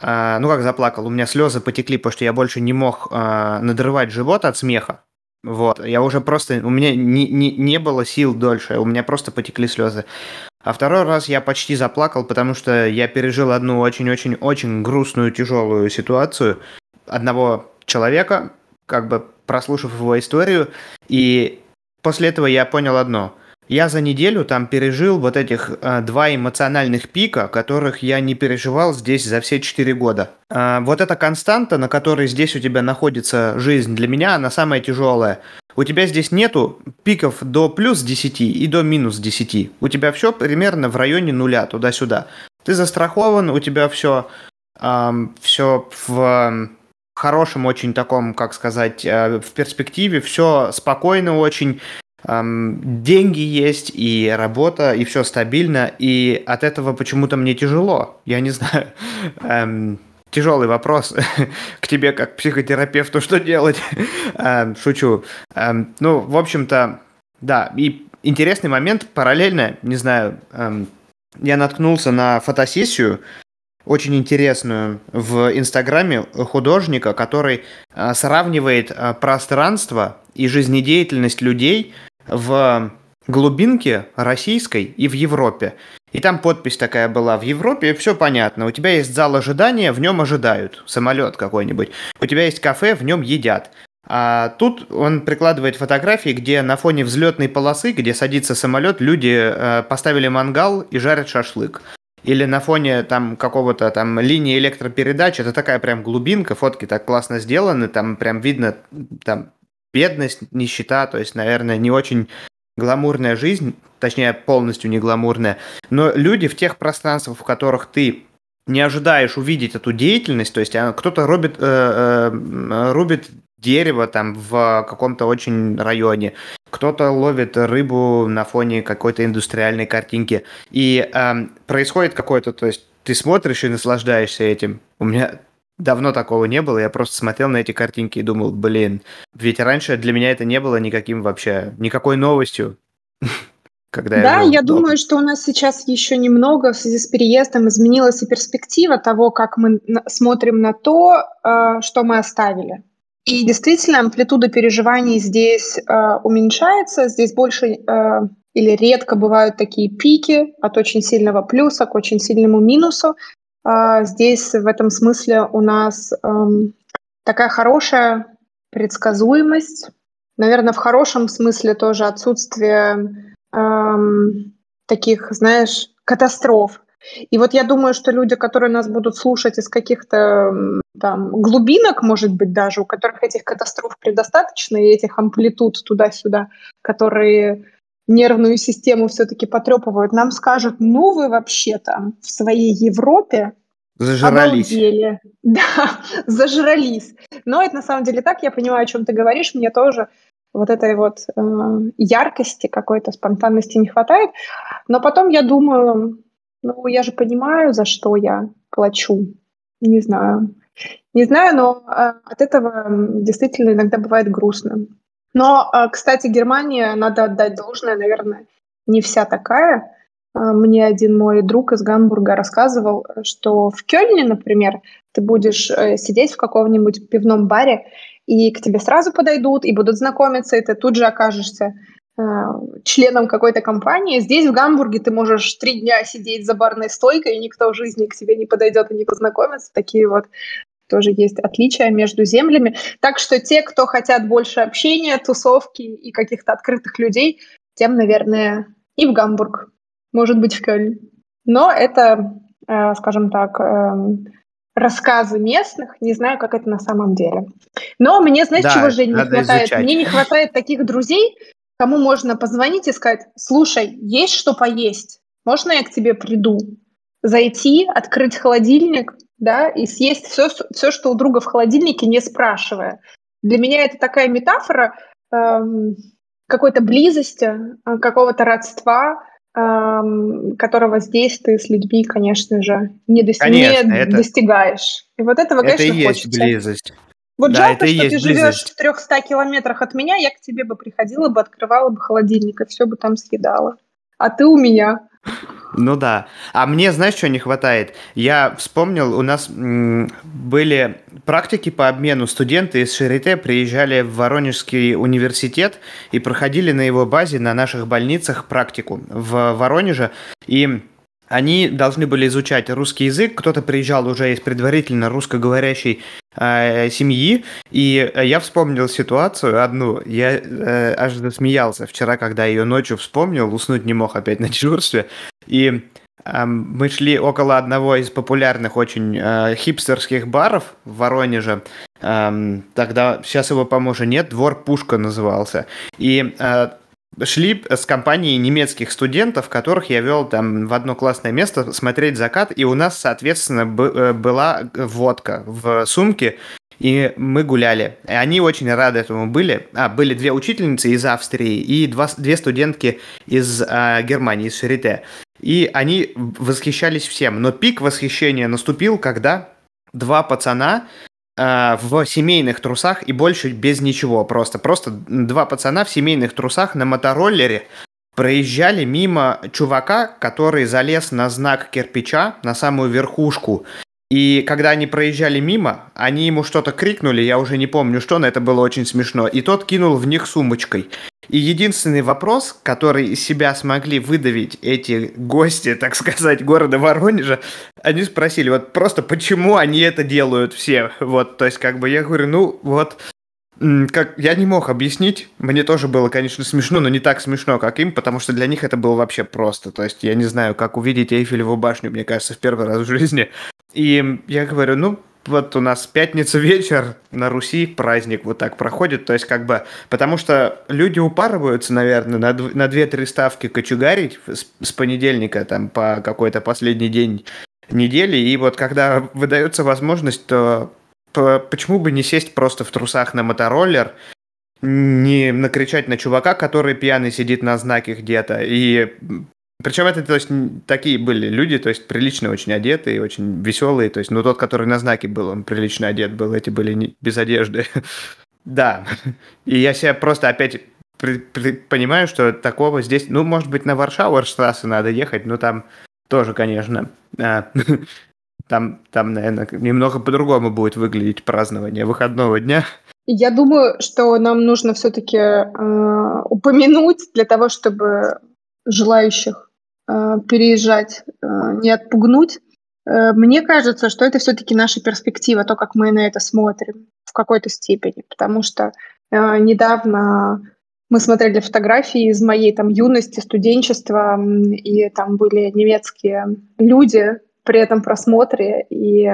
Э, ну как заплакал, у меня слезы потекли, потому что я больше не мог э, надрывать живот от смеха. Вот, я уже просто, у меня не, не, не было сил дольше, у меня просто потекли слезы. А второй раз я почти заплакал, потому что я пережил одну очень-очень-очень грустную, тяжелую ситуацию одного человека, как бы прослушав его историю, и после этого я понял одно. Я за неделю там пережил вот этих э, два эмоциональных пика, которых я не переживал здесь за все четыре года. Э, вот эта константа, на которой здесь у тебя находится жизнь, для меня она самая тяжелая. У тебя здесь нету пиков до плюс 10 и до минус 10. У тебя все примерно в районе нуля, туда-сюда. Ты застрахован, у тебя все, э, все в хорошем очень таком, как сказать, э, в перспективе, все спокойно очень, деньги есть, и работа, и все стабильно, и от этого почему-то мне тяжело. Я не знаю. Эм, тяжелый вопрос к тебе как психотерапевту, что делать. эм, шучу. Эм, ну, в общем-то, да. И интересный момент, параллельно, не знаю, эм, я наткнулся на фотосессию, очень интересную в Инстаграме художника, который э, сравнивает э, пространство и жизнедеятельность людей в глубинке российской и в Европе. И там подпись такая была в Европе, все понятно. У тебя есть зал ожидания, в нем ожидают, самолет какой-нибудь. У тебя есть кафе, в нем едят. А тут он прикладывает фотографии, где на фоне взлетной полосы, где садится самолет, люди э, поставили мангал и жарят шашлык. Или на фоне там какого-то там линии электропередач, это такая прям глубинка, фотки так классно сделаны, там прям видно там бедность, нищета, то есть, наверное, не очень гламурная жизнь, точнее, полностью не гламурная, но люди в тех пространствах, в которых ты не ожидаешь увидеть эту деятельность, то есть а, кто-то рубит, э, э, рубит дерево там в каком-то очень районе, кто-то ловит рыбу на фоне какой-то индустриальной картинки, и э, происходит какое-то, то есть ты смотришь и наслаждаешься этим. У меня Давно такого не было, я просто смотрел на эти картинки и думал, блин, ведь раньше для меня это не было никаким вообще, никакой новостью. Когда да, я, я думаю, что у нас сейчас еще немного в связи с переездом изменилась и перспектива того, как мы смотрим на то, э, что мы оставили. И действительно, амплитуда переживаний здесь э, уменьшается, здесь больше э, или редко бывают такие пики от очень сильного плюса к очень сильному минусу. А, здесь в этом смысле у нас эм, такая хорошая предсказуемость, наверное, в хорошем смысле тоже отсутствие эм, таких, знаешь, катастроф. И вот я думаю, что люди, которые нас будут слушать из каких-то там глубинок, может быть, даже, у которых этих катастроф предостаточно, и этих амплитуд туда-сюда, которые нервную систему все-таки потрепывают, нам скажут, ну вы вообще там в своей Европе Зажрались. Обалдели. Да, зажрались. Но это на самом деле так, я понимаю, о чем ты говоришь, мне тоже вот этой вот э, яркости, какой-то спонтанности не хватает. Но потом я думаю, ну я же понимаю, за что я плачу. Не знаю. Не знаю, но э, от этого действительно иногда бывает грустно. Но, э, кстати, Германия, надо отдать должное, наверное, не вся такая. Э, мне один мой друг из Гамбурга рассказывал, что в Кёльне, например, ты будешь э, сидеть в каком-нибудь пивном баре, и к тебе сразу подойдут и будут знакомиться, и ты тут же окажешься э, членом какой-то компании. Здесь, в Гамбурге, ты можешь три дня сидеть за барной стойкой, и никто в жизни к тебе не подойдет и не познакомится. Такие вот тоже есть отличия между землями. Так что те, кто хотят больше общения, тусовки и каких-то открытых людей, тем, наверное, и в Гамбург, может быть, в Кёльн. Но это э, скажем так, э, рассказы местных, не знаю, как это на самом деле. Но мне, знаешь, да, чего, Жень, не хватает? Изучать. Мне не хватает таких друзей, кому можно позвонить и сказать, слушай, есть что поесть? Можно я к тебе приду? Зайти, открыть холодильник, да, и съесть все, все, что у друга в холодильнике, не спрашивая. Для меня это такая метафора эм, какой-то близости, э, какого-то родства, эм, которого здесь ты с людьми, конечно же, не, дости- конечно, не это, достигаешь. И вот этого, это конечно, и есть хочется. близость. Вот да, жалко, что ты живешь в 300 километрах от меня, я к тебе бы приходила бы, открывала бы холодильник и все бы там съедала. А ты у меня. Ну да. А мне, знаешь, что не хватает? Я вспомнил, у нас были практики по обмену. Студенты из Шарите приезжали в Воронежский университет и проходили на его базе, на наших больницах практику в Воронеже. И они должны были изучать русский язык. Кто-то приезжал уже из предварительно русскоговорящей э, семьи. И я вспомнил ситуацию одну. Я э, аж засмеялся вчера, когда ее ночью вспомнил. Уснуть не мог опять на дежурстве. И э, мы шли около одного из популярных очень э, хипстерских баров в Воронеже. Эм, тогда, сейчас его, по-моему, нет, двор Пушка назывался. И э, шли с компанией немецких студентов, которых я вел там в одно классное место смотреть закат, и у нас, соответственно, э, была водка в сумке, и мы гуляли. И они очень рады этому были. А, были две учительницы из Австрии и два, две студентки из а, Германии, из Шарите. И они восхищались всем. Но пик восхищения наступил, когда два пацана э, в семейных трусах и больше без ничего просто. Просто два пацана в семейных трусах на мотороллере проезжали мимо чувака, который залез на знак кирпича, на самую верхушку. И когда они проезжали мимо, они ему что-то крикнули, я уже не помню что, но это было очень смешно. И тот кинул в них сумочкой. И единственный вопрос, который из себя смогли выдавить эти гости, так сказать, города Воронежа, они спросили, вот просто почему они это делают все. Вот, то есть, как бы я говорю, ну вот, как я не мог объяснить, мне тоже было, конечно, смешно, но не так смешно, как им, потому что для них это было вообще просто. То есть я не знаю, как увидеть Эйфелеву башню, мне кажется, в первый раз в жизни. И я говорю, ну, вот у нас пятница вечер на Руси праздник вот так проходит, то есть как бы, потому что люди упарываются, наверное, на, на 2-3 ставки кочугарить с, с понедельника там по какой-то последний день недели, и вот когда выдается возможность, то почему бы не сесть просто в трусах на мотороллер, не накричать на чувака, который пьяный сидит на знаке где-то, и причем это, то есть, такие были люди, то есть, прилично очень одетые, очень веселые. То есть, ну, тот, который на знаке был, он прилично одет был, эти были не, без одежды. да. И я себя просто опять при, при, понимаю, что такого здесь, ну, может быть, на Варшауэрштрассе надо ехать, но там тоже, конечно, а, там, там, наверное, немного по-другому будет выглядеть празднование выходного дня. Я думаю, что нам нужно все-таки э, упомянуть для того, чтобы желающих Э, переезжать, э, не отпугнуть. Э, мне кажется, что это все-таки наша перспектива, то, как мы на это смотрим в какой-то степени, потому что недавно мы смотрели фотографии из моей там юности, студенчества, и там были немецкие люди при этом просмотре, и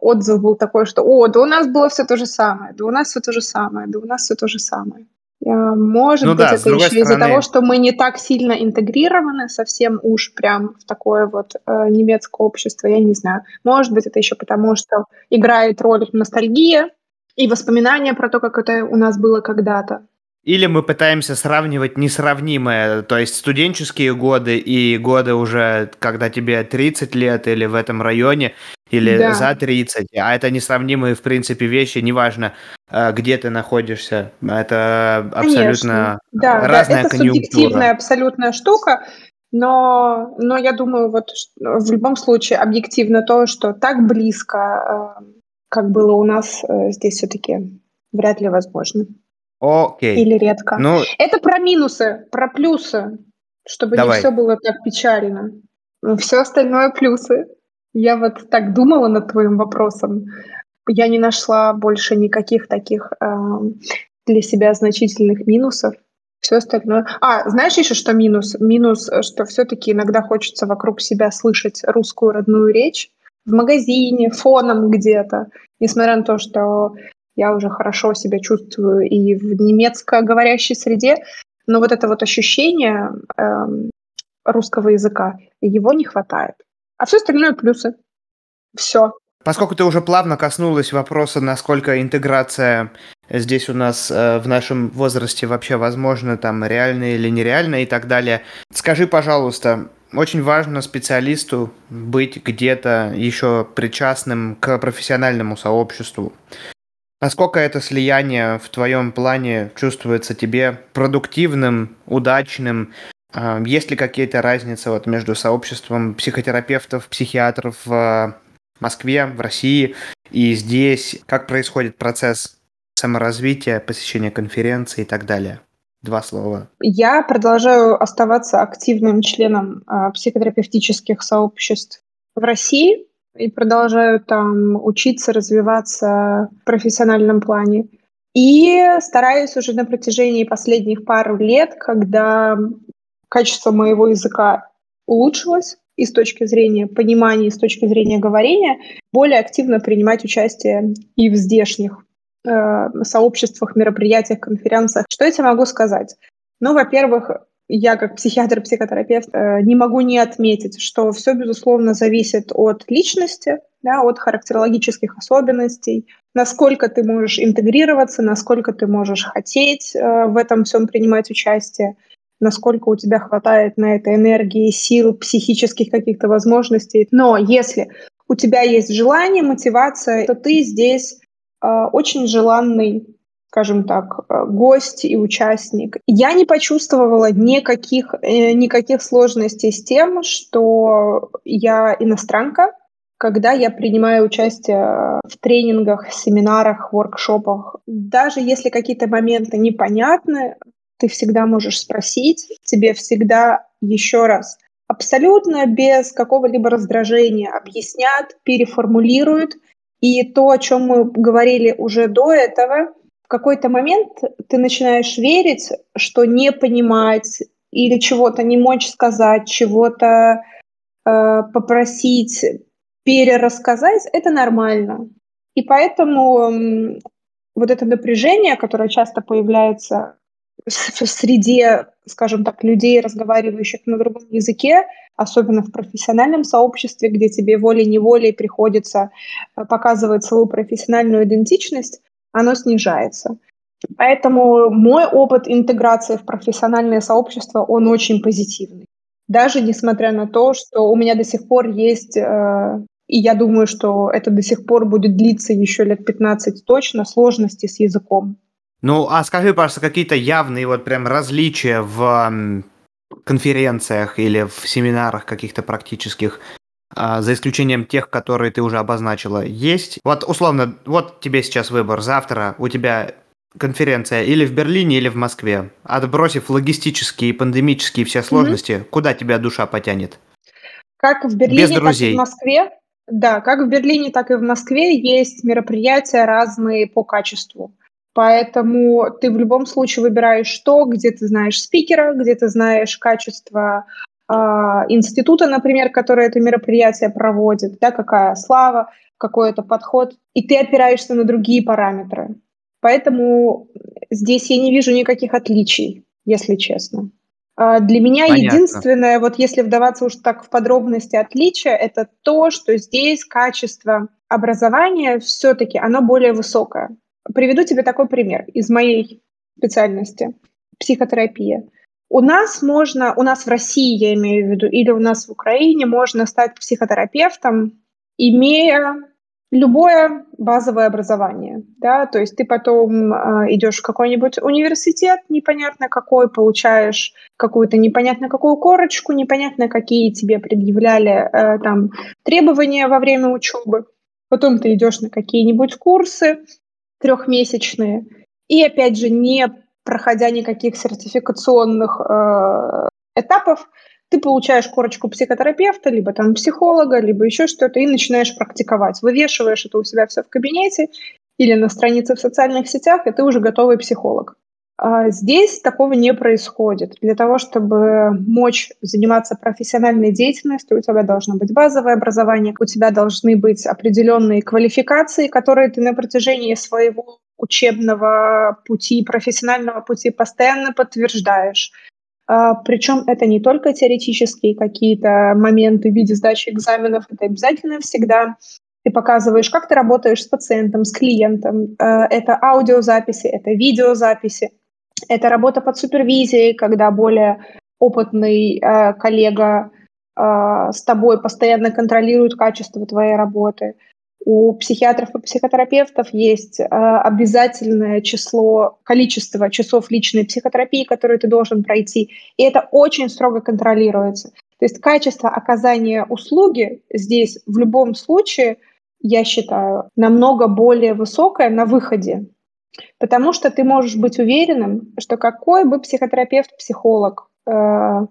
отзыв был такой, что «О, да у нас было все то же самое, да у нас все то же самое, да у нас все то же самое». Э, может ну, быть, да, это еще из-за того, что мы не так сильно интегрированы совсем уж прям в такое вот э, немецкое общество, я не знаю. Может быть, это еще потому, что играет роль ностальгия и воспоминания про то, как это у нас было когда-то. Или мы пытаемся сравнивать несравнимое, то есть студенческие годы и годы уже, когда тебе 30 лет или в этом районе, или да. за 30, а это несравнимые, в принципе, вещи, неважно, э, где ты находишься, это абсолютно да, разная да, это конъюнктура. субъективная абсолютная штука, но, но я думаю, вот в любом случае объективно то, что так близко, э, как было у нас э, здесь все-таки вряд ли возможно. Окей. Или редко. Ну, Это про минусы, про плюсы, чтобы давай. не все было так печально. Все остальное плюсы. Я вот так думала над твоим вопросом. Я не нашла больше никаких таких э, для себя значительных минусов. Все остальное. А, знаешь еще, что минус? Минус, что все-таки иногда хочется вокруг себя слышать русскую родную речь в магазине, фоном где-то, несмотря на то, что я уже хорошо себя чувствую и в немецкоговорящей среде, но вот это вот ощущение эм, русского языка, его не хватает. А все остальное плюсы. Все. Поскольку ты уже плавно коснулась вопроса, насколько интеграция здесь у нас э, в нашем возрасте вообще возможна, там, реальная или нереальная и так далее, скажи, пожалуйста, очень важно специалисту быть где-то еще причастным к профессиональному сообществу. Насколько это слияние в твоем плане чувствуется тебе продуктивным, удачным? А, есть ли какие-то разницы вот между сообществом психотерапевтов, психиатров в Москве, в России и здесь? Как происходит процесс саморазвития, посещения конференций и так далее? Два слова. Я продолжаю оставаться активным членом э, психотерапевтических сообществ в России и продолжаю там учиться, развиваться в профессиональном плане. И стараюсь уже на протяжении последних пару лет, когда качество моего языка улучшилось и с точки зрения понимания, и с точки зрения говорения, более активно принимать участие и в здешних э, сообществах, мероприятиях, конференциях. Что я тебе могу сказать? Ну, во-первых, я как психиатр-психотерапевт э, не могу не отметить, что все, безусловно, зависит от личности, да, от характерологических особенностей, насколько ты можешь интегрироваться, насколько ты можешь хотеть э, в этом всем принимать участие, насколько у тебя хватает на это энергии, сил, психических каких-то возможностей. Но если у тебя есть желание, мотивация, то ты здесь э, очень желанный скажем так, э, гость и участник. Я не почувствовала никаких, э, никаких сложностей с тем, что я иностранка, когда я принимаю участие в тренингах, семинарах, воркшопах. Даже если какие-то моменты непонятны, ты всегда можешь спросить, тебе всегда еще раз абсолютно без какого-либо раздражения объяснят, переформулируют. И то, о чем мы говорили уже до этого, в какой-то момент ты начинаешь верить, что не понимать или чего-то не мочь сказать, чего-то э, попросить перерассказать, это нормально. И поэтому вот это напряжение, которое часто появляется в среде, скажем так, людей, разговаривающих на другом языке, особенно в профессиональном сообществе, где тебе волей-неволей приходится э, показывать свою профессиональную идентичность, оно снижается. Поэтому мой опыт интеграции в профессиональное сообщество, он очень позитивный. Даже несмотря на то, что у меня до сих пор есть, э, и я думаю, что это до сих пор будет длиться еще лет 15 точно, сложности с языком. Ну, а скажи, пожалуйста, какие-то явные вот прям различия в конференциях или в семинарах каких-то практических за исключением тех, которые ты уже обозначила, есть? Вот условно, вот тебе сейчас выбор. Завтра у тебя конференция или в Берлине, или в Москве. Отбросив логистические и пандемические все сложности, mm-hmm. куда тебя душа потянет? Как в Берлине, Без друзей. так и в Москве. Да, как в Берлине, так и в Москве есть мероприятия разные по качеству. Поэтому ты в любом случае выбираешь то, где ты знаешь спикера, где ты знаешь качество а, института, например, который это мероприятие проводит, да, какая слава, какой это подход, и ты опираешься на другие параметры. Поэтому здесь я не вижу никаких отличий, если честно. А, для меня Понятно. единственное, вот если вдаваться уж так в подробности отличия, это то, что здесь качество образования все-таки оно более высокое. Приведу тебе такой пример из моей специальности – психотерапия. У нас можно, у нас в России, я имею в виду, или у нас в Украине можно стать психотерапевтом, имея любое базовое образование, да, то есть ты потом э, идешь в какой-нибудь университет, непонятно какой, получаешь какую-то непонятно какую корочку, непонятно какие тебе предъявляли э, там требования во время учебы, потом ты идешь на какие-нибудь курсы трехмесячные, и опять же не проходя никаких сертификационных э, этапов, ты получаешь корочку психотерапевта, либо там психолога, либо еще что-то, и начинаешь практиковать. Вывешиваешь это у себя все в кабинете или на странице в социальных сетях, и ты уже готовый психолог. А здесь такого не происходит. Для того, чтобы мочь заниматься профессиональной деятельностью, у тебя должно быть базовое образование, у тебя должны быть определенные квалификации, которые ты на протяжении своего учебного пути, профессионального пути постоянно подтверждаешь. А, Причем это не только теоретические какие-то моменты в виде сдачи экзаменов, это обязательно всегда ты показываешь, как ты работаешь с пациентом, с клиентом. А, это аудиозаписи, это видеозаписи. Это работа под супервизией, когда более опытный э, коллега с тобой постоянно контролирует качество твоей работы. У психиатров и психотерапевтов есть э, обязательное число, количество часов личной психотерапии, которые ты должен пройти, и это очень строго контролируется. То есть качество оказания услуги здесь в любом случае, я считаю, намного более высокое на выходе, Потому что ты можешь быть уверенным, что какой бы психотерапевт, психолог э,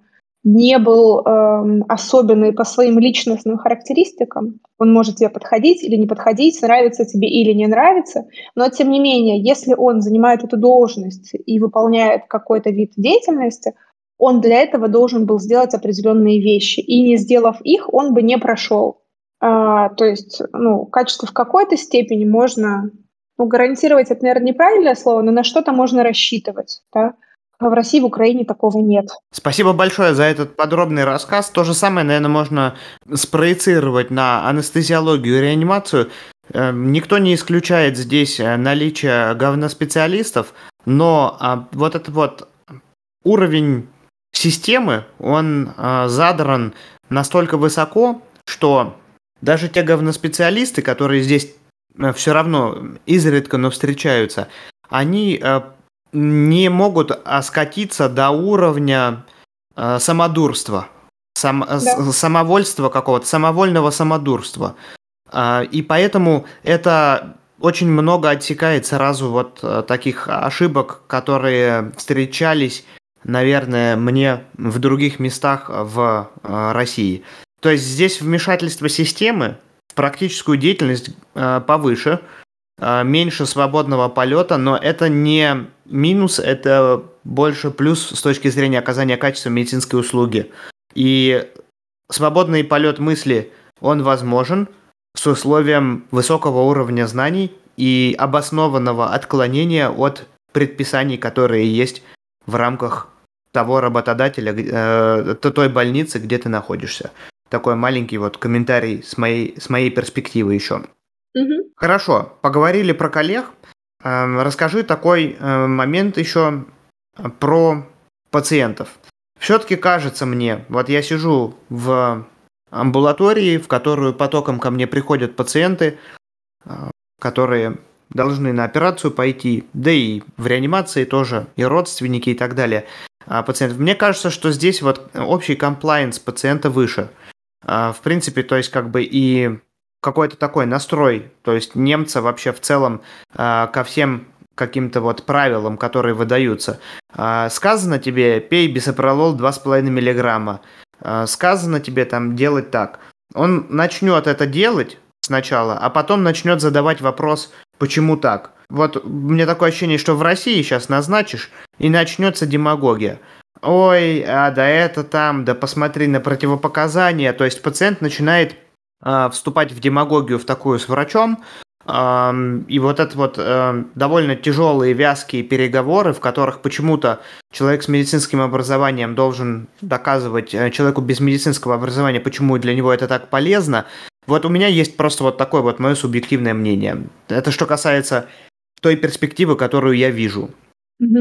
не был э, особенный по своим личностным характеристикам, он может тебе подходить или не подходить, нравится тебе или не нравится, но тем не менее, если он занимает эту должность и выполняет какой-то вид деятельности, он для этого должен был сделать определенные вещи, и не сделав их, он бы не прошел. А, то есть, ну, качество в какой-то степени можно ну, гарантировать это, наверное, неправильное слово, но на что-то можно рассчитывать, да. А в России, в Украине такого нет. Спасибо большое за этот подробный рассказ. То же самое, наверное, можно спроецировать на анестезиологию и реанимацию. Эм, никто не исключает здесь э, наличие говноспециалистов, но а, вот этот вот уровень системы, он а, задран настолько высоко, что даже те говноспециалисты, которые здесь Э, все равно изредка, но встречаются, они э, не могут скатиться до уровня э, самодурства, сам, да. самовольства какого-то, самовольного самодурства. И поэтому это очень много отсекает сразу вот таких ошибок, которые встречались, наверное, мне в других местах в России. То есть здесь вмешательство системы практическую деятельность э, повыше, э, меньше свободного полета, но это не минус, это больше плюс с точки зрения оказания качества медицинской услуги. И свободный полет мысли, он возможен с условием высокого уровня знаний и обоснованного отклонения от предписаний, которые есть в рамках того работодателя, э, той больницы, где ты находишься такой маленький вот комментарий с моей, с моей перспективы еще. Угу. Хорошо, поговорили про коллег. Эм, расскажи такой э, момент еще э, про пациентов. Все-таки кажется мне, вот я сижу в амбулатории, в которую потоком ко мне приходят пациенты, э, которые должны на операцию пойти, да и в реанимации тоже, и родственники и так далее а, пациентов. Мне кажется, что здесь вот общий комплайенс пациента выше – а, в принципе, то есть как бы и какой-то такой настрой, то есть немца вообще в целом а, ко всем каким-то вот правилам, которые выдаются. А, сказано тебе, пей бисопролол 2,5 миллиграмма. Сказано тебе там делать так. Он начнет это делать сначала, а потом начнет задавать вопрос, почему так. Вот мне такое ощущение, что в России сейчас назначишь, и начнется демагогия ой, а да это там, да посмотри на противопоказания. То есть пациент начинает э, вступать в демагогию в такую с врачом, и вот это вот э, довольно тяжелые, вязкие переговоры, в которых почему-то человек с медицинским образованием должен доказывать э, человеку без медицинского образования, почему для него это так полезно. Вот у меня есть просто вот такое вот мое субъективное мнение. Это что касается той перспективы, которую я вижу.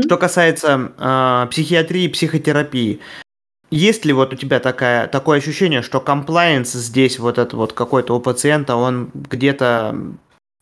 Что касается э, психиатрии, психотерапии, есть ли вот у тебя такая, такое ощущение, что комплайенс здесь вот это вот какой-то у пациента, он где-то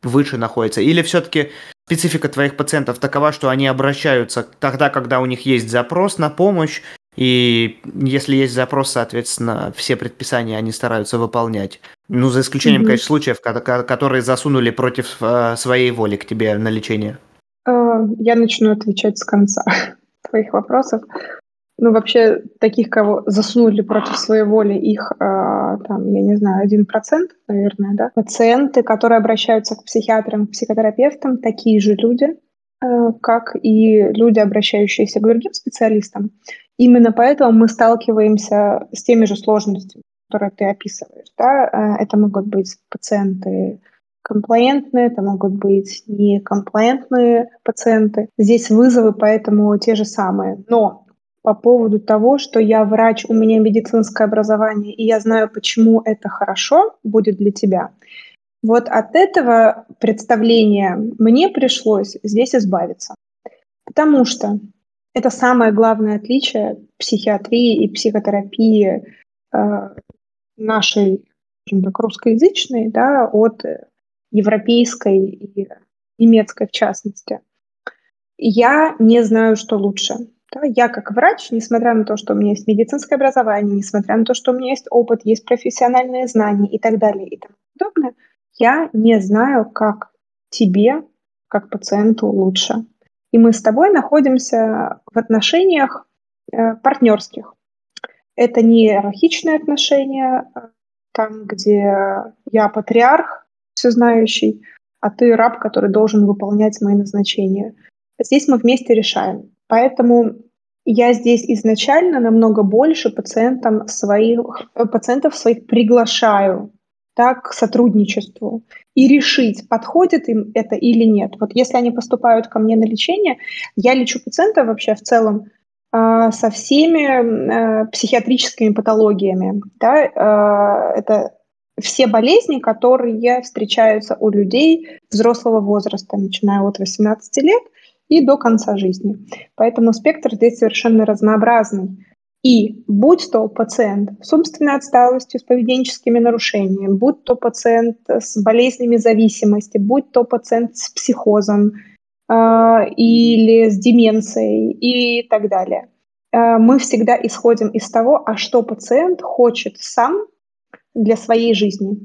выше находится? Или все-таки специфика твоих пациентов такова, что они обращаются тогда, когда у них есть запрос на помощь, и если есть запрос, соответственно, все предписания они стараются выполнять. Ну, за исключением, mm-hmm. конечно, случаев, которые засунули против э, своей воли к тебе на лечение. Э, я начну отвечать с конца твоих вопросов. Ну, вообще, таких, кого засунули против своей воли, их, э, там, я не знаю, один процент, наверное, да. Пациенты, которые обращаются к психиатрам, к психотерапевтам, такие же люди. как и люди, обращающиеся к другим специалистам. Именно поэтому мы сталкиваемся с теми же сложностями, которые ты описываешь. Да? Э, это могут быть пациенты комплаентные, это могут быть некомплаентные пациенты. Здесь вызовы поэтому те же самые. Но по поводу того, что я врач, у меня медицинское образование, и я знаю, почему это хорошо будет для тебя. Вот от этого представления мне пришлось здесь избавиться. Потому что это самое главное отличие психиатрии и психотерапии э, нашей, так, русскоязычной да, от европейской и немецкой в частности. Я не знаю, что лучше. Да, я как врач, несмотря на то, что у меня есть медицинское образование, несмотря на то, что у меня есть опыт, есть профессиональные знания и так далее и тому подобное, я не знаю, как тебе, как пациенту лучше. И мы с тобой находимся в отношениях э, партнерских. Это не иерархичные отношения, э, там, где я патриарх, всезнающий, а ты раб, который должен выполнять мои назначения. Здесь мы вместе решаем. Поэтому я здесь изначально намного больше пациентам своих, пациентов своих приглашаю да, к сотрудничеству и решить, подходит им это или нет. Вот если они поступают ко мне на лечение, я лечу пациента вообще в целом э, со всеми э, психиатрическими патологиями. Да, э, это все болезни, которые встречаются у людей взрослого возраста, начиная от 18 лет и до конца жизни. Поэтому спектр здесь совершенно разнообразный. И будь то пациент с умственной отсталостью, с поведенческими нарушениями, будь то пациент с болезнями зависимости, будь то пациент с психозом э, или с деменцией и так далее. Э, мы всегда исходим из того, а что пациент хочет сам для своей жизни,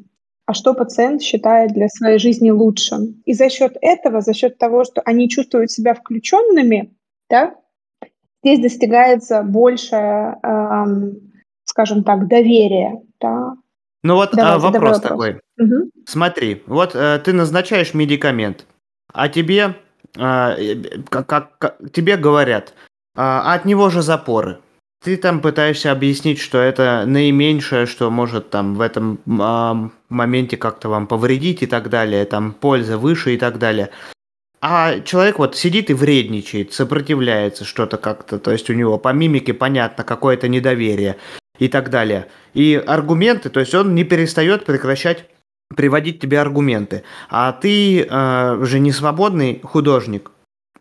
а что пациент считает для своей жизни лучшим. И за счет этого, за счет того, что они чувствуют себя включенными, да, здесь достигается большее, эм, скажем так, доверие. Да. Ну вот Давайте, а, вопрос, вопрос такой. Угу. Смотри, вот э, ты назначаешь медикамент, а тебе, э, как, как, тебе говорят, э, от него же запоры. Ты там пытаешься объяснить, что это наименьшее, что может там в этом э, моменте как-то вам повредить и так далее, там польза выше и так далее. А человек вот сидит и вредничает, сопротивляется что-то как-то, то есть у него по мимике понятно какое-то недоверие и так далее. И аргументы, то есть он не перестает прекращать приводить тебе аргументы. А ты э, же не свободный художник,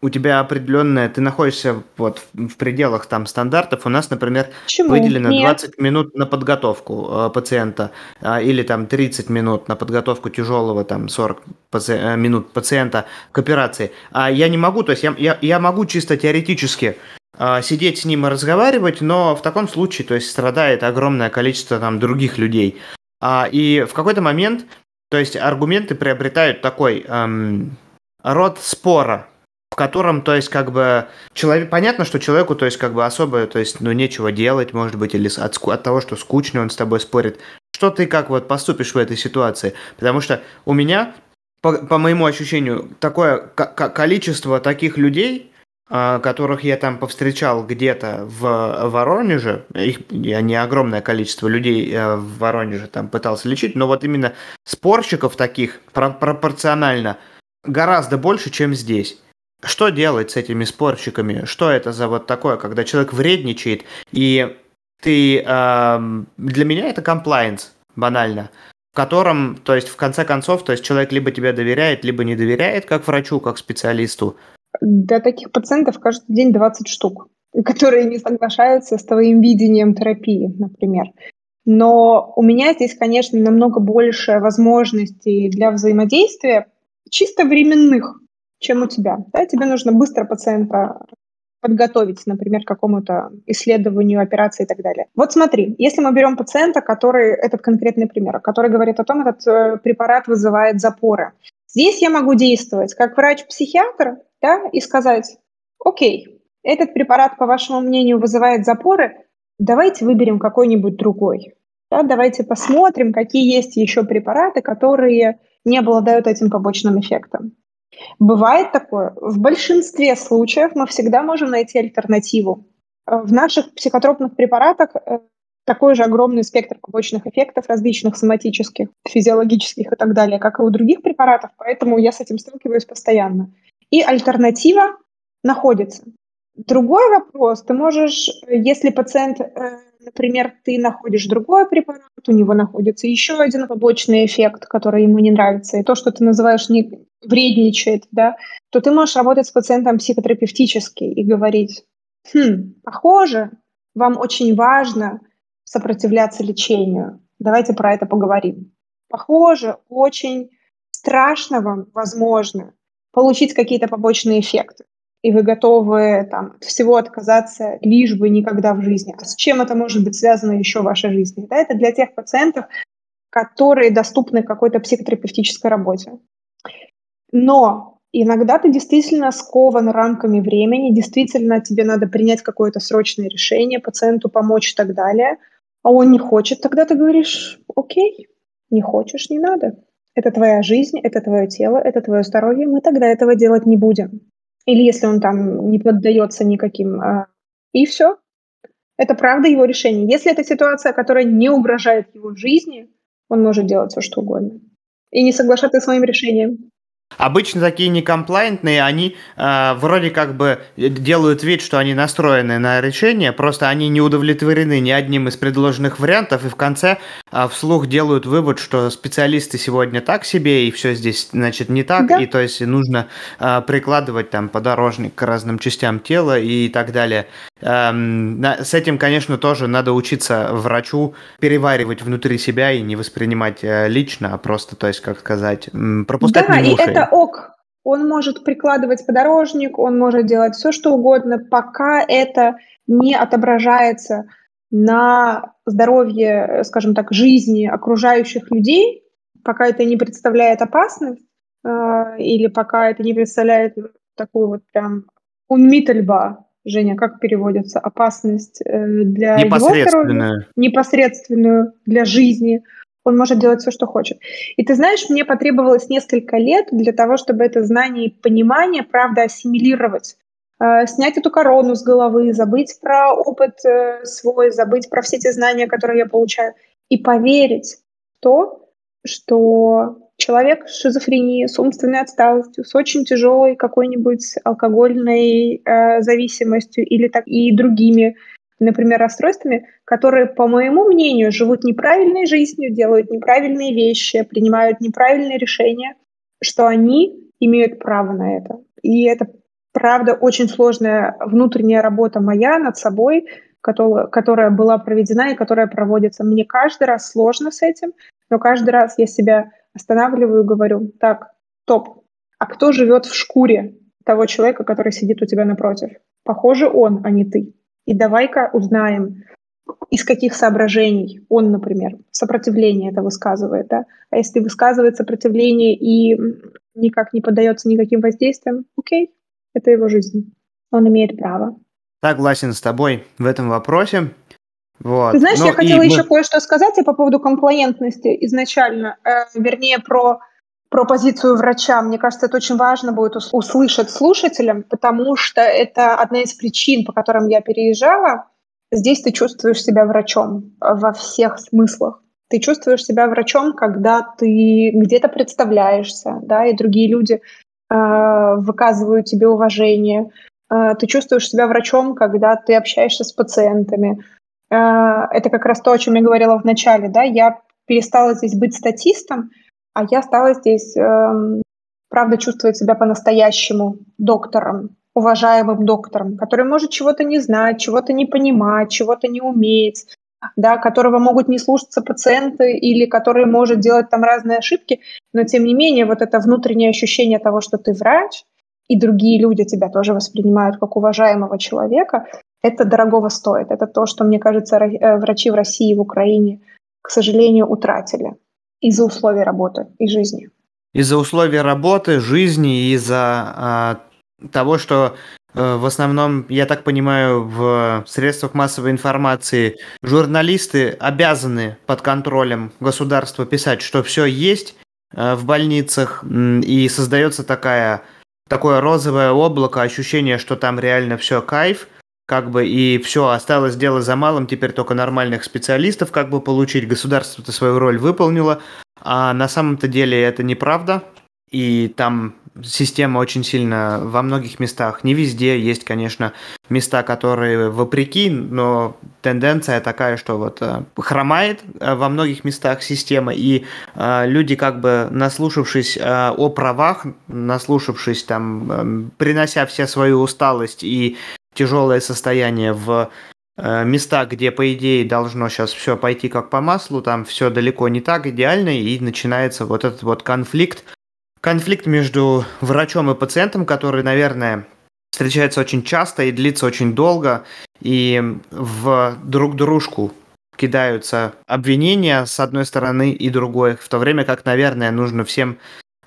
у тебя определенная, ты находишься вот в пределах там стандартов. У нас, например, Почему? выделено Нет. 20 минут на подготовку э, пациента э, или там 30 минут на подготовку тяжелого, там 40 паци- э, минут пациента к операции. А я не могу, то есть я, я, я могу чисто теоретически э, сидеть с ним и разговаривать, но в таком случае, то есть страдает огромное количество там других людей. А, и в какой-то момент, то есть аргументы приобретают такой эм, род спора, котором, то есть, как бы, человек, понятно, что человеку, то есть, как бы, особо, то есть, ну, нечего делать, может быть, или от, от того, что скучно он с тобой спорит. Что ты как вот поступишь в этой ситуации? Потому что у меня, по, по моему ощущению, такое количество таких людей, а, которых я там повстречал где-то в Воронеже, их я не огромное количество людей э, в Воронеже там пытался лечить, но вот именно спорщиков таких пропорционально гораздо больше, чем здесь. Что делать с этими спорщиками? Что это за вот такое, когда человек вредничает, и ты... Э, для меня это комплайенс, банально, в котором, то есть, в конце концов, то есть, человек либо тебе доверяет, либо не доверяет, как врачу, как специалисту. Для таких пациентов каждый день 20 штук, которые не соглашаются с твоим видением терапии, например. Но у меня здесь, конечно, намного больше возможностей для взаимодействия, чисто временных, чем у тебя. Да? Тебе нужно быстро пациента подготовить, например, к какому-то исследованию, операции и так далее. Вот смотри, если мы берем пациента, который, этот конкретный пример, который говорит о том, этот э, препарат вызывает запоры. Здесь я могу действовать как врач-психиатр да, и сказать, окей, этот препарат, по вашему мнению, вызывает запоры, давайте выберем какой-нибудь другой. Да, давайте посмотрим, какие есть еще препараты, которые не обладают этим побочным эффектом. Бывает такое. В большинстве случаев мы всегда можем найти альтернативу. В наших психотропных препаратах э, такой же огромный спектр побочных эффектов различных соматических, физиологических и так далее, как и у других препаратов, поэтому я с этим сталкиваюсь постоянно. И альтернатива находится. Другой вопрос, ты можешь, если пациент, э, например, ты находишь другой препарат, у него находится еще один побочный эффект, который ему не нравится, и то, что ты называешь не вредничает, да, то ты можешь работать с пациентом психотерапевтически и говорить, хм, похоже, вам очень важно сопротивляться лечению. Давайте про это поговорим. Похоже, очень страшно вам, возможно, получить какие-то побочные эффекты. И вы готовы там, от всего отказаться, лишь бы никогда в жизни. А с чем это может быть связано еще в вашей жизни? Да, это для тех пациентов, которые доступны какой-то психотерапевтической работе. Но иногда ты действительно скован рамками времени, действительно тебе надо принять какое-то срочное решение, пациенту помочь и так далее – а он не хочет, тогда ты говоришь, окей, не хочешь, не надо. Это твоя жизнь, это твое тело, это твое здоровье, мы тогда этого делать не будем. Или если он там не поддается никаким... А, и все. Это правда его решение. Если это ситуация, которая не угрожает его жизни, он может делать все, что угодно. И не соглашаться с моим решением. Обычно такие некомплайентные, они э, вроде как бы делают вид, что они настроены на решение, просто они не удовлетворены ни одним из предложенных вариантов, и в конце э, вслух делают вывод, что специалисты сегодня так себе, и все здесь, значит, не так, да. и то есть нужно э, прикладывать там подорожник к разным частям тела и так далее. Эм, с этим, конечно, тоже надо учиться врачу переваривать внутри себя и не воспринимать э, лично, а просто, то есть, как сказать, пропускать да, мимо ушей. и это ок. Он может прикладывать подорожник, он может делать все, что угодно, пока это не отображается на здоровье, скажем так, жизни окружающих людей, пока это не представляет опасность, э, или пока это не представляет такую вот прям унмительба, Женя, как переводится? Опасность э, для его здоровья? Непосредственную для жизни. Он может делать все, что хочет. И ты знаешь, мне потребовалось несколько лет для того, чтобы это знание и понимание, правда, ассимилировать. Э, снять эту корону с головы, забыть про опыт э, свой, забыть про все те знания, которые я получаю. И поверить в то, что человек с шизофренией, с умственной отсталостью, с очень тяжелой какой-нибудь алкогольной э, зависимостью или так и другими, например, расстройствами, которые, по моему мнению, живут неправильной жизнью, делают неправильные вещи, принимают неправильные решения, что они имеют право на это. И это, правда, очень сложная внутренняя работа моя над собой, которая, была проведена и которая проводится. Мне каждый раз сложно с этим, но каждый раз я себя останавливаю и говорю, так, топ, а кто живет в шкуре того человека, который сидит у тебя напротив? Похоже, он, а не ты. И давай-ка узнаем, из каких соображений он, например, сопротивление это высказывает, да? А если высказывает сопротивление и никак не поддается никаким воздействиям, окей, это его жизнь. Он имеет право. Согласен с тобой в этом вопросе. Вот. Ты знаешь, ну, я хотела еще мы... кое-что сказать по поводу комплаентности изначально, э, вернее, про, про позицию врача. Мне кажется, это очень важно будет услышать слушателям, потому что это одна из причин, по которым я переезжала. Здесь ты чувствуешь себя врачом во всех смыслах. Ты чувствуешь себя врачом, когда ты где-то представляешься, да, и другие люди э, выказывают тебе уважение. Э, ты чувствуешь себя врачом, когда ты общаешься с пациентами это как раз то, о чем я говорила в начале, да, я перестала здесь быть статистом, а я стала здесь, эм, правда, чувствовать себя по-настоящему доктором, уважаемым доктором, который может чего-то не знать, чего-то не понимать, чего-то не уметь, да, которого могут не слушаться пациенты или который может делать там разные ошибки, но тем не менее вот это внутреннее ощущение того, что ты врач, и другие люди тебя тоже воспринимают как уважаемого человека, это дорогого стоит. Это то, что, мне кажется, э, врачи в России и в Украине, к сожалению, утратили из-за условий работы и жизни. Из-за условий работы, жизни, из-за а, того, что а, в основном, я так понимаю, в средствах массовой информации журналисты обязаны под контролем государства писать, что все есть, э, в больницах, и создается такая, такое розовое облако, ощущение, что там реально все кайф, как бы и все, осталось дело за малым, теперь только нормальных специалистов как бы получить, государство-то свою роль выполнило, а на самом-то деле это неправда, и там система очень сильно во многих местах, не везде, есть, конечно, места, которые вопреки, но тенденция такая, что вот э, хромает э, во многих местах система, и э, люди как бы наслушавшись о правах, наслушавшись там, э, принося все свою усталость и тяжелое состояние в э, места, где, по идее, должно сейчас все пойти как по маслу, там все далеко не так идеально, и начинается вот этот вот конфликт, конфликт между врачом и пациентом, который, наверное, встречается очень часто и длится очень долго, и в друг дружку кидаются обвинения с одной стороны и другой, в то время как, наверное, нужно всем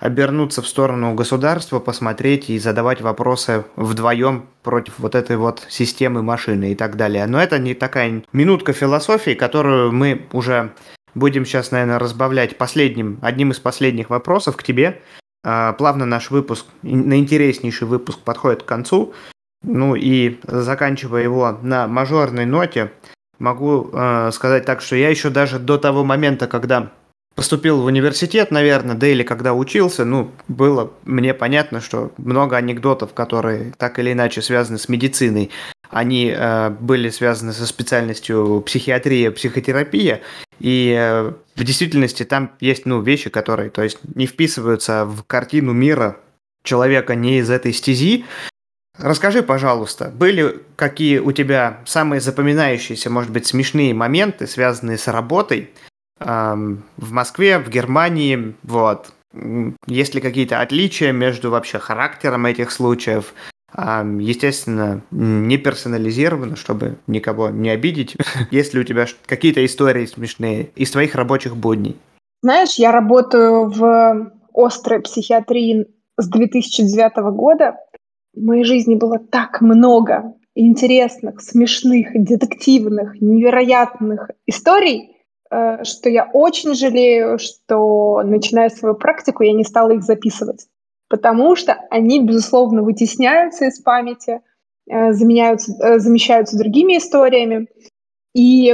обернуться в сторону государства, посмотреть и задавать вопросы вдвоем против вот этой вот системы машины и так далее. Но это не такая минутка философии, которую мы уже будем сейчас, наверное, разбавлять последним, одним из последних вопросов к тебе. А, плавно наш выпуск, на интереснейший выпуск подходит к концу. Ну и заканчивая его на мажорной ноте, могу э, сказать так, что я еще даже до того момента, когда поступил в университет, наверное, да или когда учился, ну, было мне понятно, что много анекдотов, которые так или иначе связаны с медициной, они э, были связаны со специальностью психиатрия, психотерапия, и э, в действительности там есть, ну, вещи, которые, то есть, не вписываются в картину мира человека не из этой стези. Расскажи, пожалуйста, были какие у тебя самые запоминающиеся, может быть, смешные моменты, связанные с работой, в Москве, в Германии, вот. Есть ли какие-то отличия между вообще характером этих случаев? Естественно, не персонализировано, чтобы никого не обидеть. Есть ли у тебя какие-то истории смешные из твоих рабочих будней? Знаешь, я работаю в острой психиатрии с 2009 года. В моей жизни было так много интересных, смешных, детективных, невероятных историй, что я очень жалею, что, начиная свою практику, я не стала их записывать, потому что они, безусловно, вытесняются из памяти, э, заменяются, э, замещаются другими историями. И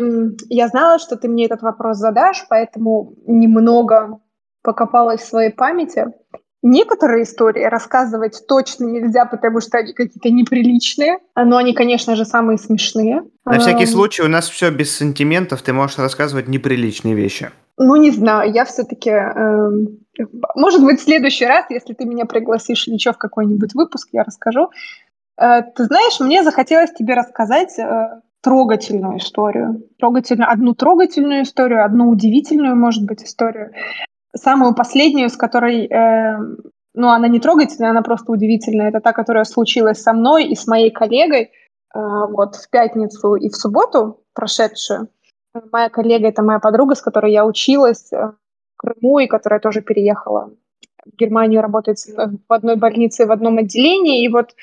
я знала, что ты мне этот вопрос задашь, поэтому немного покопалась в своей памяти. Некоторые истории рассказывать точно нельзя, потому что они какие-то неприличные, но они, конечно же, самые смешные. На всякий случай, у нас все без сантиментов, ты можешь рассказывать неприличные вещи. Ну, не знаю, я все-таки... Э, может быть, в следующий раз, если ты меня пригласишь еще в какой-нибудь выпуск, я расскажу. Э, ты знаешь, мне захотелось тебе рассказать э, трогательную историю. Трогательную, одну трогательную историю, одну удивительную, может быть, историю самую последнюю, с которой, э, ну, она не трогательная, она просто удивительная. Это та, которая случилась со мной и с моей коллегой э, вот в пятницу и в субботу прошедшую. Моя коллега — это моя подруга, с которой я училась э, в Крыму и которая тоже переехала в Германию, работает в одной больнице, в одном отделении. И вот э,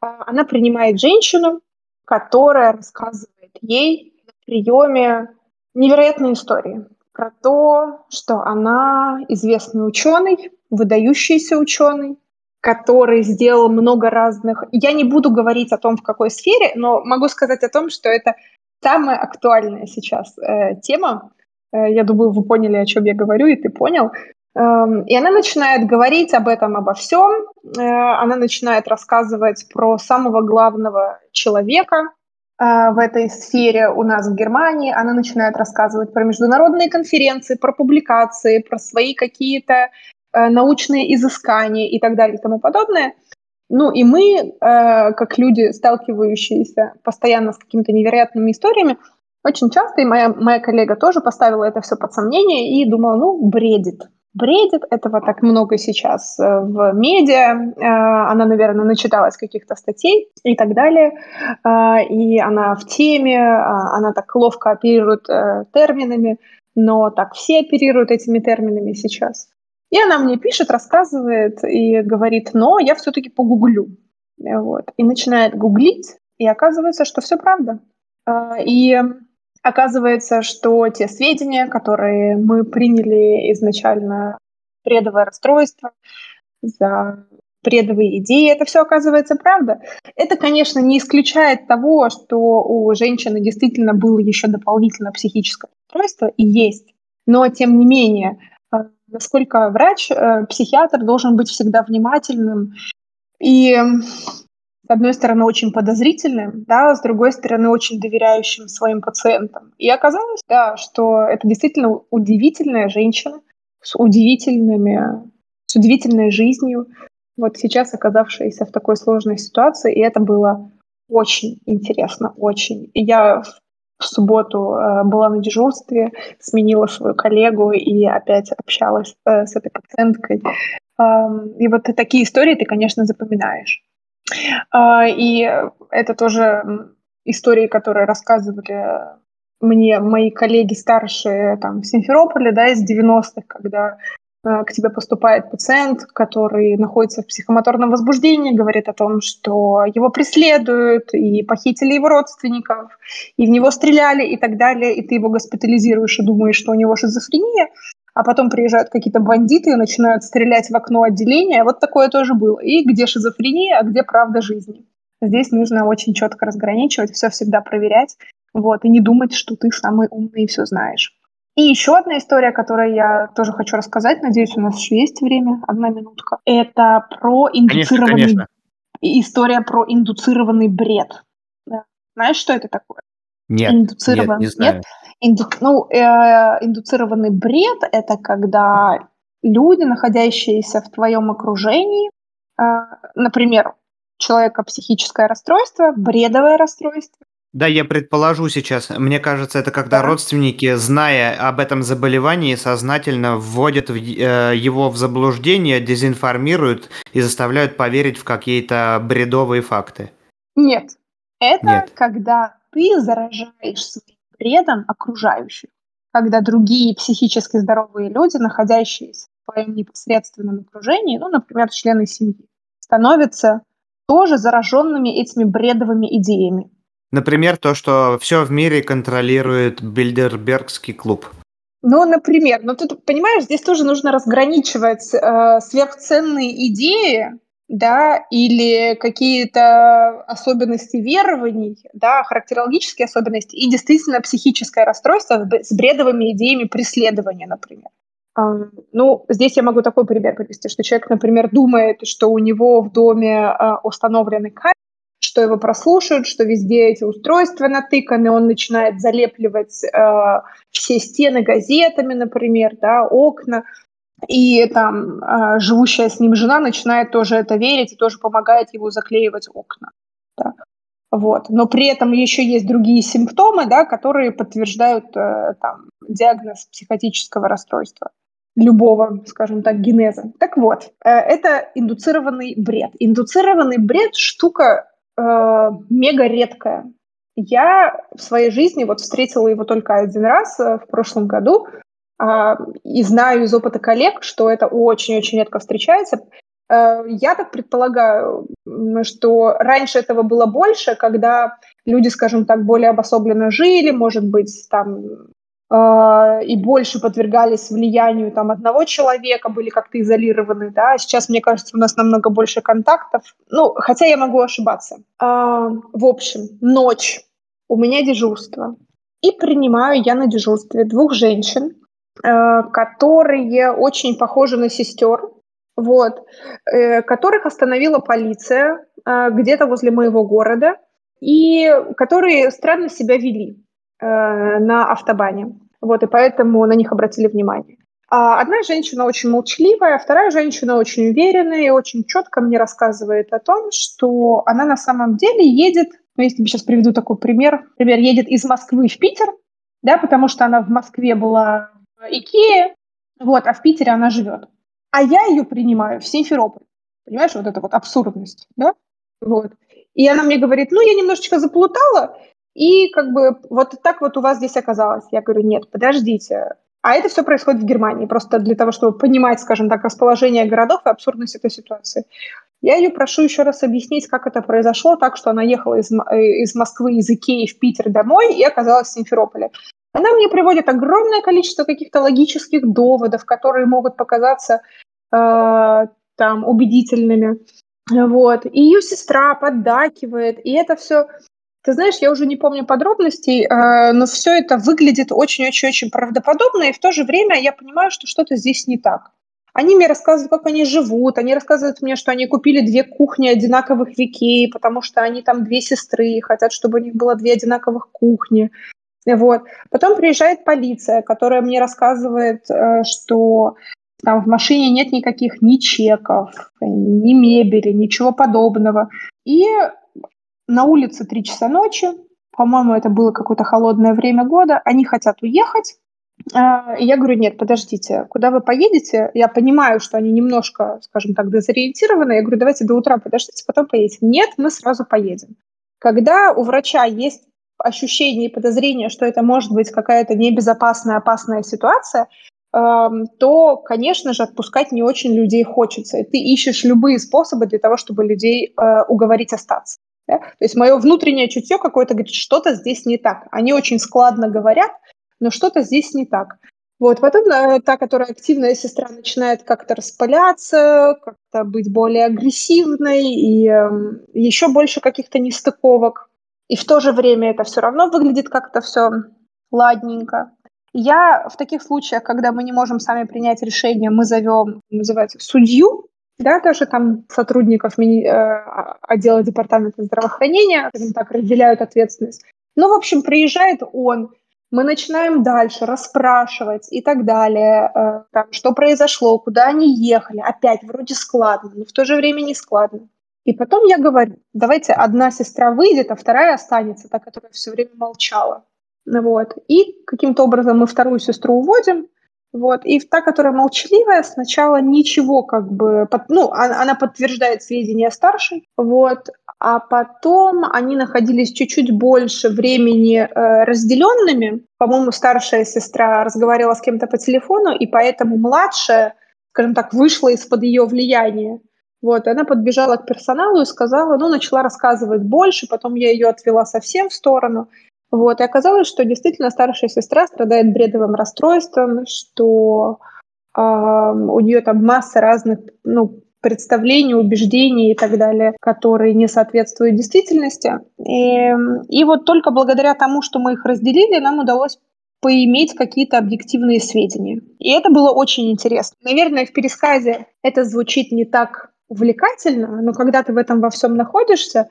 она принимает женщину, которая рассказывает ей на приеме невероятные истории про то, что она известный ученый, выдающийся ученый, который сделал много разных... Я не буду говорить о том, в какой сфере, но могу сказать о том, что это самая актуальная сейчас э, тема. Э, я думаю, вы поняли, о чем я говорю, и ты понял. Эм, и она начинает говорить об этом, обо всем. Э, она начинает рассказывать про самого главного человека, в этой сфере у нас в Германии. Она начинает рассказывать про международные конференции, про публикации, про свои какие-то э, научные изыскания и так далее и тому подобное. Ну и мы, э, как люди, сталкивающиеся постоянно с какими-то невероятными историями, очень часто, и моя, моя коллега тоже поставила это все под сомнение и думала, ну, бредит бредит. Этого так много сейчас э, в медиа. Э, она, наверное, начиталась каких-то статей и так далее. Э, и она в теме, она так ловко оперирует терминами, но так все оперируют этими терминами сейчас. И она мне пишет, рассказывает и говорит, но я все-таки погуглю. Вот. И начинает гуглить, и оказывается, что все правда. И Оказывается, что те сведения, которые мы приняли изначально бредовое расстройство, за бредовые идеи. Это все оказывается правда. Это, конечно, не исключает того, что у женщины действительно было еще дополнительно психическое расстройство и есть. Но, тем не менее, э, насколько врач, э, психиатр должен быть всегда внимательным и одной стороны, очень подозрительным, да, с другой стороны, очень доверяющим своим пациентам. И оказалось, да, что это действительно удивительная женщина с удивительными, с удивительной жизнью, вот сейчас оказавшаяся в такой сложной ситуации, и это было очень интересно, очень. И я в субботу э, была на дежурстве, сменила свою коллегу и опять общалась э, с этой пациенткой. И вот такие истории ты, конечно, запоминаешь. А, и это тоже истории, которые рассказывали мне мои коллеги старшие там, в Симферополе, да, из 90-х, когда э, к тебе поступает пациент, который находится в психомоторном возбуждении, говорит о том, что его преследуют, и похитили его родственников, и в него стреляли, и так далее, и ты его госпитализируешь и думаешь, что у него шизофрения, а потом приезжают какие-то бандиты и начинают стрелять в окно отделения. Вот такое тоже было. И где шизофрения, а где правда жизни. Здесь нужно очень четко разграничивать, все всегда проверять, вот, и не думать, что ты самый умный и все знаешь. И еще одна история, которую я тоже хочу рассказать, надеюсь, у нас еще есть время, одна минутка. Это про индуцированный... Конечно, конечно. История про индуцированный бред. Да. Знаешь, что это такое? Нет, Индуцирован... нет, не знаю. Нет? Инду... Ну, э, индуцированный бред – это когда люди, находящиеся в твоем окружении, э, например, человека психическое расстройство, бредовое расстройство. Да, я предположу сейчас. Мне кажется, это когда да. родственники, зная об этом заболевании, сознательно вводят в, э, его в заблуждение, дезинформируют и заставляют поверить в какие-то бредовые факты. Нет, это Нет. когда ты заражаешь своим бредом окружающих, когда другие психически здоровые люди, находящиеся в своем непосредственном окружении, ну, например, члены семьи, становятся тоже зараженными этими бредовыми идеями. Например, то, что все в мире контролирует Бильдербергский клуб. Ну, например, но тут, понимаешь, здесь тоже нужно разграничивать э, сверхценные идеи, да, или какие-то особенности верований, да, характерологические особенности и действительно психическое расстройство с бредовыми идеями преследования, например. Ну, здесь я могу такой пример привести, что человек, например, думает, что у него в доме а, установлены камеры, что его прослушают, что везде эти устройства натыканы, он начинает залепливать э, все стены газетами, например, да, окна, и там э, живущая с ним жена начинает тоже это верить и тоже помогает ему заклеивать окна. Да. Вот. Но при этом еще есть другие симптомы, да, которые подтверждают э, там, диагноз психотического расстройства любого, скажем так, генеза. Так вот, э, это индуцированный бред. Индуцированный бред – штука э, мега редкая. Я в своей жизни вот встретила его только один раз э, в прошлом году, а, и знаю из опыта коллег, что это очень-очень редко встречается. Э, я так предполагаю, что раньше этого было больше, когда люди, скажем так, более обособленно жили, может быть, там э, и больше подвергались влиянию там одного человека, были как-то изолированы, да. Сейчас, мне кажется, у нас намного больше контактов. Ну, хотя я могу ошибаться. А, в общем, ночь, у меня дежурство. И принимаю я на дежурстве двух женщин, которые очень похожи на сестер, вот, э, которых остановила полиция э, где-то возле моего города, и которые странно себя вели на автобане. Вот, и поэтому на них обратили внимание. А одна женщина очень молчаливая, вторая женщина очень уверенная и очень четко мне рассказывает о том, что она на самом деле едет, ну, если я сейчас приведу такой пример, например, едет из Москвы в Питер, да, потому что она в Москве была Икея, вот, а в Питере она живет. А я ее принимаю в Симферополь. Понимаешь, вот это вот абсурдность, да? Вот. И она мне говорит, ну, я немножечко заплутала, и как бы вот так вот у вас здесь оказалось. Я говорю, нет, подождите. А это все происходит в Германии, просто для того, чтобы понимать, скажем так, расположение городов и абсурдность этой ситуации. Я ее прошу еще раз объяснить, как это произошло, так что она ехала из, э, из Москвы, из Икеи в Питер домой и оказалась в Симферополе. Она мне приводит огромное количество каких-то логических доводов, которые могут показаться э, там убедительными. Вот. И ее сестра поддакивает, и это все ты знаешь, я уже не помню подробностей, э, но все это выглядит очень-очень-очень правдоподобно, и в то же время я понимаю, что что-то здесь не так. Они мне рассказывают, как они живут, они рассказывают мне, что они купили две кухни одинаковых векей, потому что они там две сестры, и хотят, чтобы у них было две одинаковых кухни. Вот. Потом приезжает полиция, которая мне рассказывает, э, что там в машине нет никаких ни чеков, ни мебели, ничего подобного. И на улице 3 часа ночи, по-моему, это было какое-то холодное время года, они хотят уехать, а, и я говорю, нет, подождите, куда вы поедете? Я понимаю, что они немножко, скажем так, дезориентированы. Я говорю, давайте до утра подождите, потом поедете. Нет, мы сразу поедем. Когда у врача есть ощущение и подозрение, что это может быть какая-то небезопасная, опасная ситуация, то, конечно же, отпускать не очень людей хочется. И ты ищешь любые способы для того, чтобы людей э, уговорить остаться. Да? То есть мое внутреннее чутье какое-то говорит, что-то здесь не так. Они очень складно говорят, но что-то здесь не так. Вот, потом э, та, которая активная сестра, начинает как-то распыляться, как-то быть более агрессивной, и э, еще больше каких-то нестыковок. И в то же время это все равно выглядит как-то все ладненько. Я в таких случаях, когда мы не можем сами принять решение, мы зовем, называется, судью, да, даже там сотрудников мини, э, отдела департамента здравоохранения, скажем так, разделяют ответственность. Ну, в общем, приезжает он, мы начинаем дальше расспрашивать и так далее, э, там, что произошло, куда они ехали. Опять вроде складно, но в то же время не складно. И потом я говорю, давайте одна сестра выйдет, а вторая останется, та, которая все время молчала. Вот. И каким-то образом мы вторую сестру уводим, вот. И та, которая молчаливая, сначала ничего как бы... Под, ну, она, она подтверждает сведения старшей, вот. А потом они находились чуть-чуть больше времени э, разделенными. По-моему, старшая сестра разговаривала с кем-то по телефону, и поэтому младшая, скажем так, вышла из-под ее влияния. Вот, она подбежала к персоналу и сказала, ну, начала рассказывать больше, потом я ее отвела совсем в сторону. Вот, и оказалось, что действительно старшая сестра страдает бредовым расстройством, что э, у нее там масса разных ну, представлений, убеждений и так далее, которые не соответствуют действительности. И, и вот только благодаря тому, что мы их разделили, нам удалось поиметь какие-то объективные сведения. И это было очень интересно. Наверное, в пересказе это звучит не так увлекательно, но когда ты в этом во всем находишься,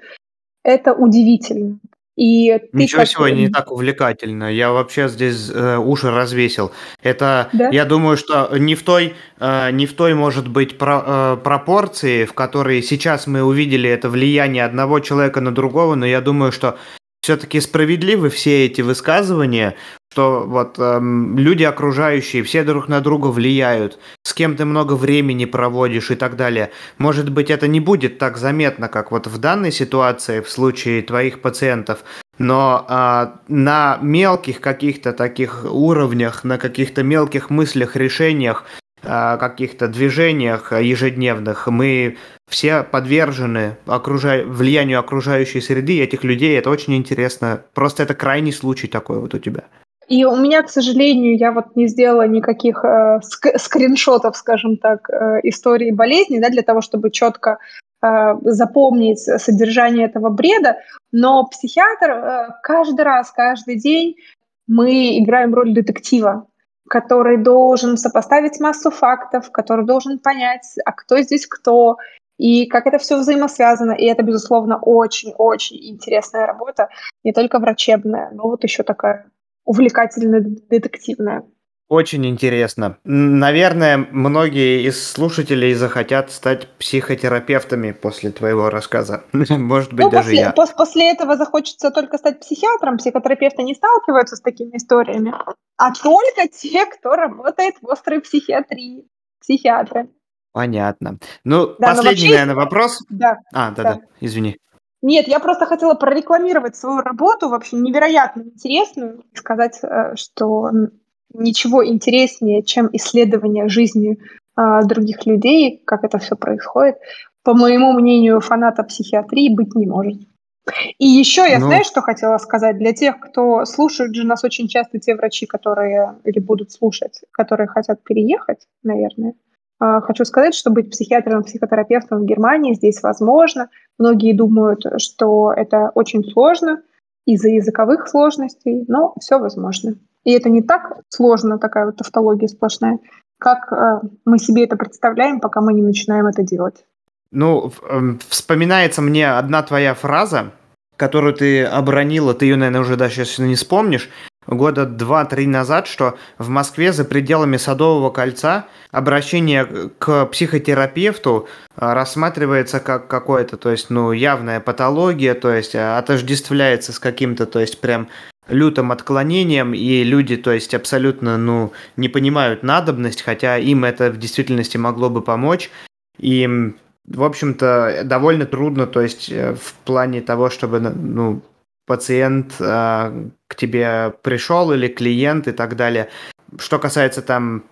это удивительно. И ты Ничего как... сегодня не так увлекательно. Я вообще здесь э, уши развесил. Это, да? я думаю, что не в той, э, не в той, может быть, про, э, пропорции, в которой сейчас мы увидели это влияние одного человека на другого, но я думаю, что все-таки справедливы все эти высказывания, что вот эм, люди окружающие, все друг на друга влияют, с кем ты много времени проводишь и так далее. Может быть, это не будет так заметно, как вот в данной ситуации, в случае твоих пациентов, но э, на мелких каких-то таких уровнях, на каких-то мелких мыслях, решениях, э, каких-то движениях ежедневных мы все подвержены окружа... влиянию окружающей среды этих людей. Это очень интересно. Просто это крайний случай такой вот у тебя. И у меня, к сожалению, я вот не сделала никаких э, ск- скриншотов, скажем так, э, истории болезни, да, для того, чтобы четко э, запомнить содержание этого бреда. Но психиатр э, каждый раз, каждый день мы играем роль детектива, который должен сопоставить массу фактов, который должен понять, а кто здесь кто, и как это все взаимосвязано. И это, безусловно, очень-очень интересная работа, не только врачебная, но вот еще такая увлекательная детективная. Очень интересно. Наверное, многие из слушателей захотят стать психотерапевтами после твоего рассказа. Может быть, ну, даже после, я. После этого захочется только стать психиатром. Психотерапевты не сталкиваются с такими историями, а только те, кто работает в острой психиатрии. Психиатры. Понятно. Ну, да, последний, вообще... наверное, вопрос. Да. А, да, да, да, извини. Нет, я просто хотела прорекламировать свою работу, вообще невероятно интересную, и сказать, э, что ничего интереснее, чем исследование жизни э, других людей, как это все происходит, по моему мнению, фаната психиатрии быть не может. И еще я, ну... знаю, что хотела сказать для тех, кто слушает же нас очень часто те врачи, которые или будут слушать, которые хотят переехать, наверное. А, хочу сказать, что быть психиатром, психотерапевтом в Германии здесь возможно. Многие думают, что это очень сложно из-за языковых сложностей, но все возможно. И это не так сложно, такая вот тавтология сплошная, как э, мы себе это представляем, пока мы не начинаем это делать. Ну, эм, вспоминается мне одна твоя фраза, которую ты обронила, ты ее, наверное, уже даже сейчас не вспомнишь, года два-три назад, что в Москве за пределами Садового кольца обращение к психотерапевту а, рассматривается как какое-то, то есть, ну, явная патология, то есть а, отождествляется с каким-то, то есть, прям лютым отклонением, и люди, то есть, абсолютно, ну, не понимают надобность, хотя им это в действительности могло бы помочь. И в общем-то, довольно трудно, то есть э, в плане того, чтобы, ну, пациент э, к тебе пришел или клиент и так далее. Что касается там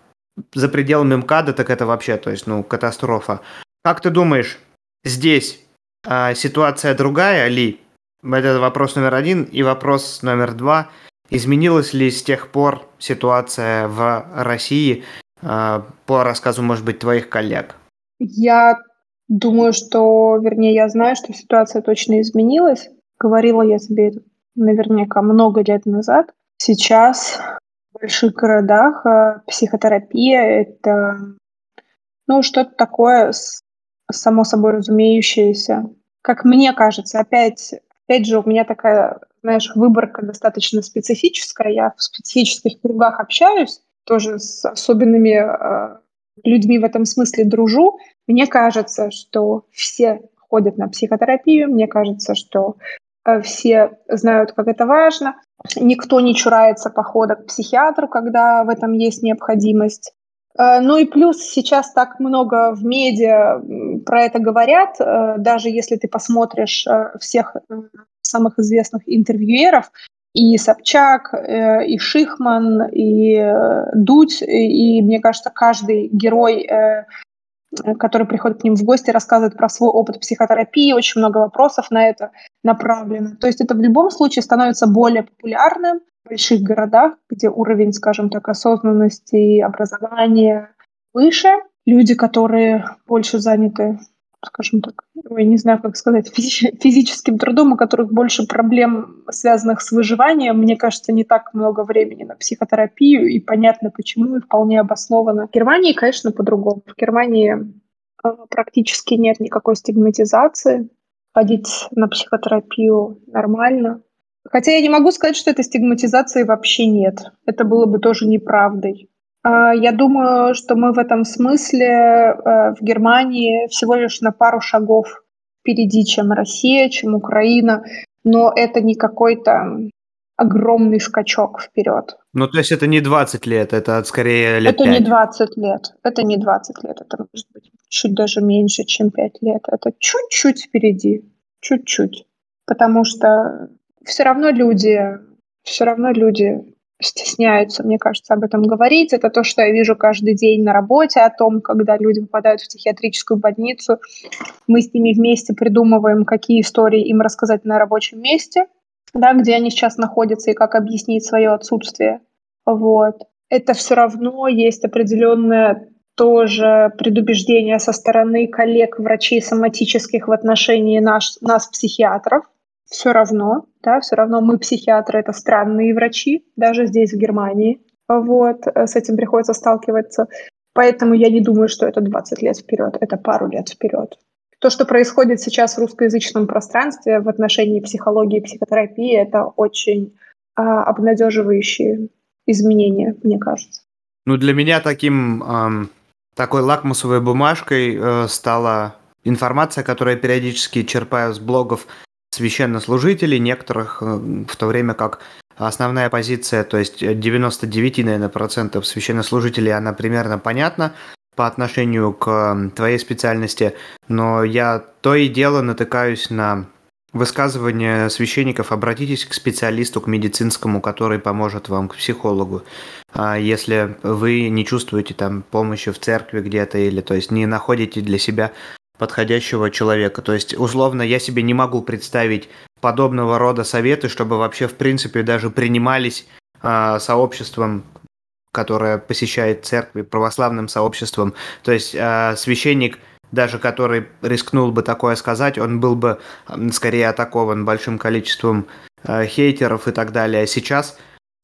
за пределами МКАДа, так это вообще, то есть, ну, катастрофа. Как ты думаешь, здесь э, ситуация другая ли? Это вопрос номер один. И вопрос номер два. Изменилась ли с тех пор ситуация в России э, по рассказу, может быть, твоих коллег? Я Думаю, что, вернее, я знаю, что ситуация точно изменилась. Говорила я тебе это наверняка много лет назад. Сейчас в больших городах э, психотерапия — это ну, что-то такое само собой разумеющееся. Как мне кажется, опять, опять же, у меня такая, знаешь, выборка достаточно специфическая. Я в специфических кругах общаюсь, тоже с особенными э, людьми в этом смысле дружу. Мне кажется, что все ходят на психотерапию, мне кажется, что все знают, как это важно. Никто не чурается похода к психиатру, когда в этом есть необходимость. Э, ну и плюс сейчас так много в медиа про это говорят, э, даже если ты посмотришь всех самых известных интервьюеров, и Собчак, э, и Шихман, и э, Дудь, и, мне кажется, каждый герой, э, который приходит к ним в гости, рассказывает про свой опыт психотерапии, очень много вопросов на это направлено. То есть это в любом случае становится более популярным в больших городах, где уровень, скажем так, осознанности и образования выше. Люди, которые больше заняты скажем так, я не знаю, как сказать, физи- физическим трудом, у которых больше проблем, связанных с выживанием, мне кажется, не так много времени на психотерапию, и понятно почему, и вполне обоснованно. В Германии, конечно, по-другому. В Германии а, практически нет никакой стигматизации. Ходить на психотерапию нормально. Хотя я не могу сказать, что этой стигматизации вообще нет. Это было бы тоже неправдой. А, я думаю, что мы в этом смысле э, в Германии всего лишь на пару шагов впереди, чем Россия, чем Украина, но это не какой-то огромный скачок вперед. Ну, то есть это не 20 лет, это скорее лет Это 5. не 20 лет, это не 20 лет, это может быть чуть даже меньше, чем 5 лет. Это чуть-чуть впереди, чуть-чуть. Потому что все равно люди, все равно люди стесняются, мне кажется, об этом говорить. Это то, что я вижу каждый день на работе, о том, когда люди попадают в психиатрическую больницу. Мы с ними вместе придумываем, какие истории им рассказать на рабочем месте, да, где они сейчас находятся и как объяснить свое отсутствие. Вот. Это все равно есть определенное тоже предубеждение со стороны коллег, врачей соматических в отношении наш, нас, психиатров, все равно, да, все равно мы психиатры, это странные врачи, даже здесь, в Германии. Вот, э, с этим приходится сталкиваться. Поэтому я не думаю, что это 20 лет вперед, это пару лет вперед. То, что происходит сейчас в русскоязычном пространстве в отношении психологии и психотерапии, это очень а, обнадеживающие изменения, мне кажется. Ну, для меня таким эм, такой лакмусовой бумажкой э, стала информация, которую я периодически черпаю с блогов священнослужителей, некоторых, э, в то время как основная позиция, то есть 99, наверное, процентов священнослужителей, она примерно понятна по отношению к твоей специальности, но я то и дело натыкаюсь на высказывания священников, обратитесь к специалисту, к медицинскому, который поможет вам, к психологу. А если вы не чувствуете там помощи в церкви где-то или то есть не находите для себя подходящего человека. То есть, условно, я себе не могу представить подобного рода советы, чтобы вообще, в принципе, даже принимались э, сообществом, которое посещает церкви, православным сообществом. То есть э, священник, даже который рискнул бы такое сказать, он был бы скорее атакован большим количеством э, хейтеров и так далее. Сейчас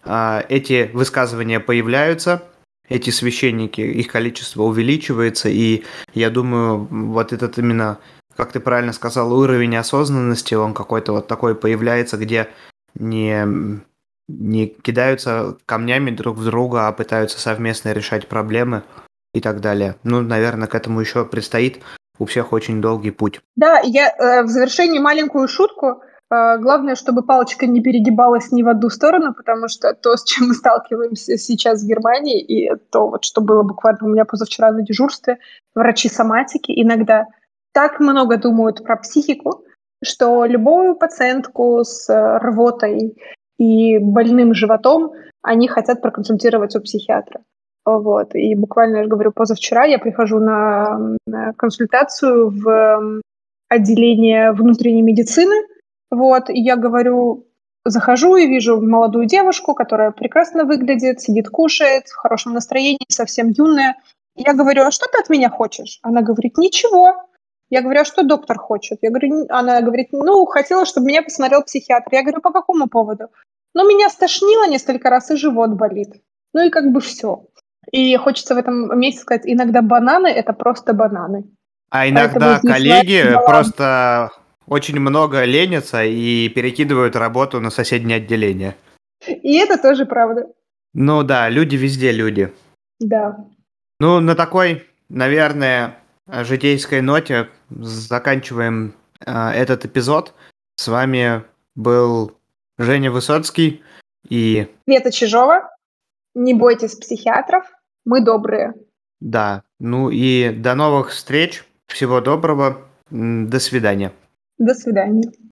э, эти высказывания появляются, эти священники, их количество увеличивается, и я думаю, вот этот именно как ты правильно сказал, уровень осознанности, он какой-то вот такой появляется, где не, не кидаются камнями друг в друга, а пытаются совместно решать проблемы и так далее. Ну, наверное, к этому еще предстоит у всех очень долгий путь. Да, я э, в завершении маленькую шутку. Э, главное, чтобы палочка не перегибалась ни в одну сторону, потому что то, с чем мы сталкиваемся сейчас в Германии, и то, вот, что было буквально у меня позавчера на дежурстве, врачи соматики иногда так много думают про психику, что любую пациентку с э, рвотой и больным животом они хотят проконсультировать у психиатра. Вот. И буквально, я же говорю, позавчера я прихожу на, на консультацию в отделение внутренней медицины. Вот. И я говорю, захожу и вижу молодую девушку, которая прекрасно выглядит, сидит, кушает, в хорошем настроении, совсем юная. Я говорю, а что ты от меня хочешь? Она говорит, ничего. Я говорю, а что доктор хочет? Я говорю, она говорит, ну, хотела, чтобы меня посмотрел психиатр. Я говорю, по какому поводу? Ну, меня стошнило несколько раз, и живот болит. Ну и как бы все. И хочется в этом месте сказать, иногда бананы – это просто бананы. А иногда коллеги просто очень много ленятся и перекидывают работу на соседнее отделение. И это тоже правда. Ну да, люди везде люди. Да. Ну, на такой, наверное, житейской ноте заканчиваем э, этот эпизод. С вами был Женя Высоцкий и... Света Чижова. Не бойтесь психиатров, мы добрые. Да, ну и до новых встреч. Всего доброго. До свидания. До свидания.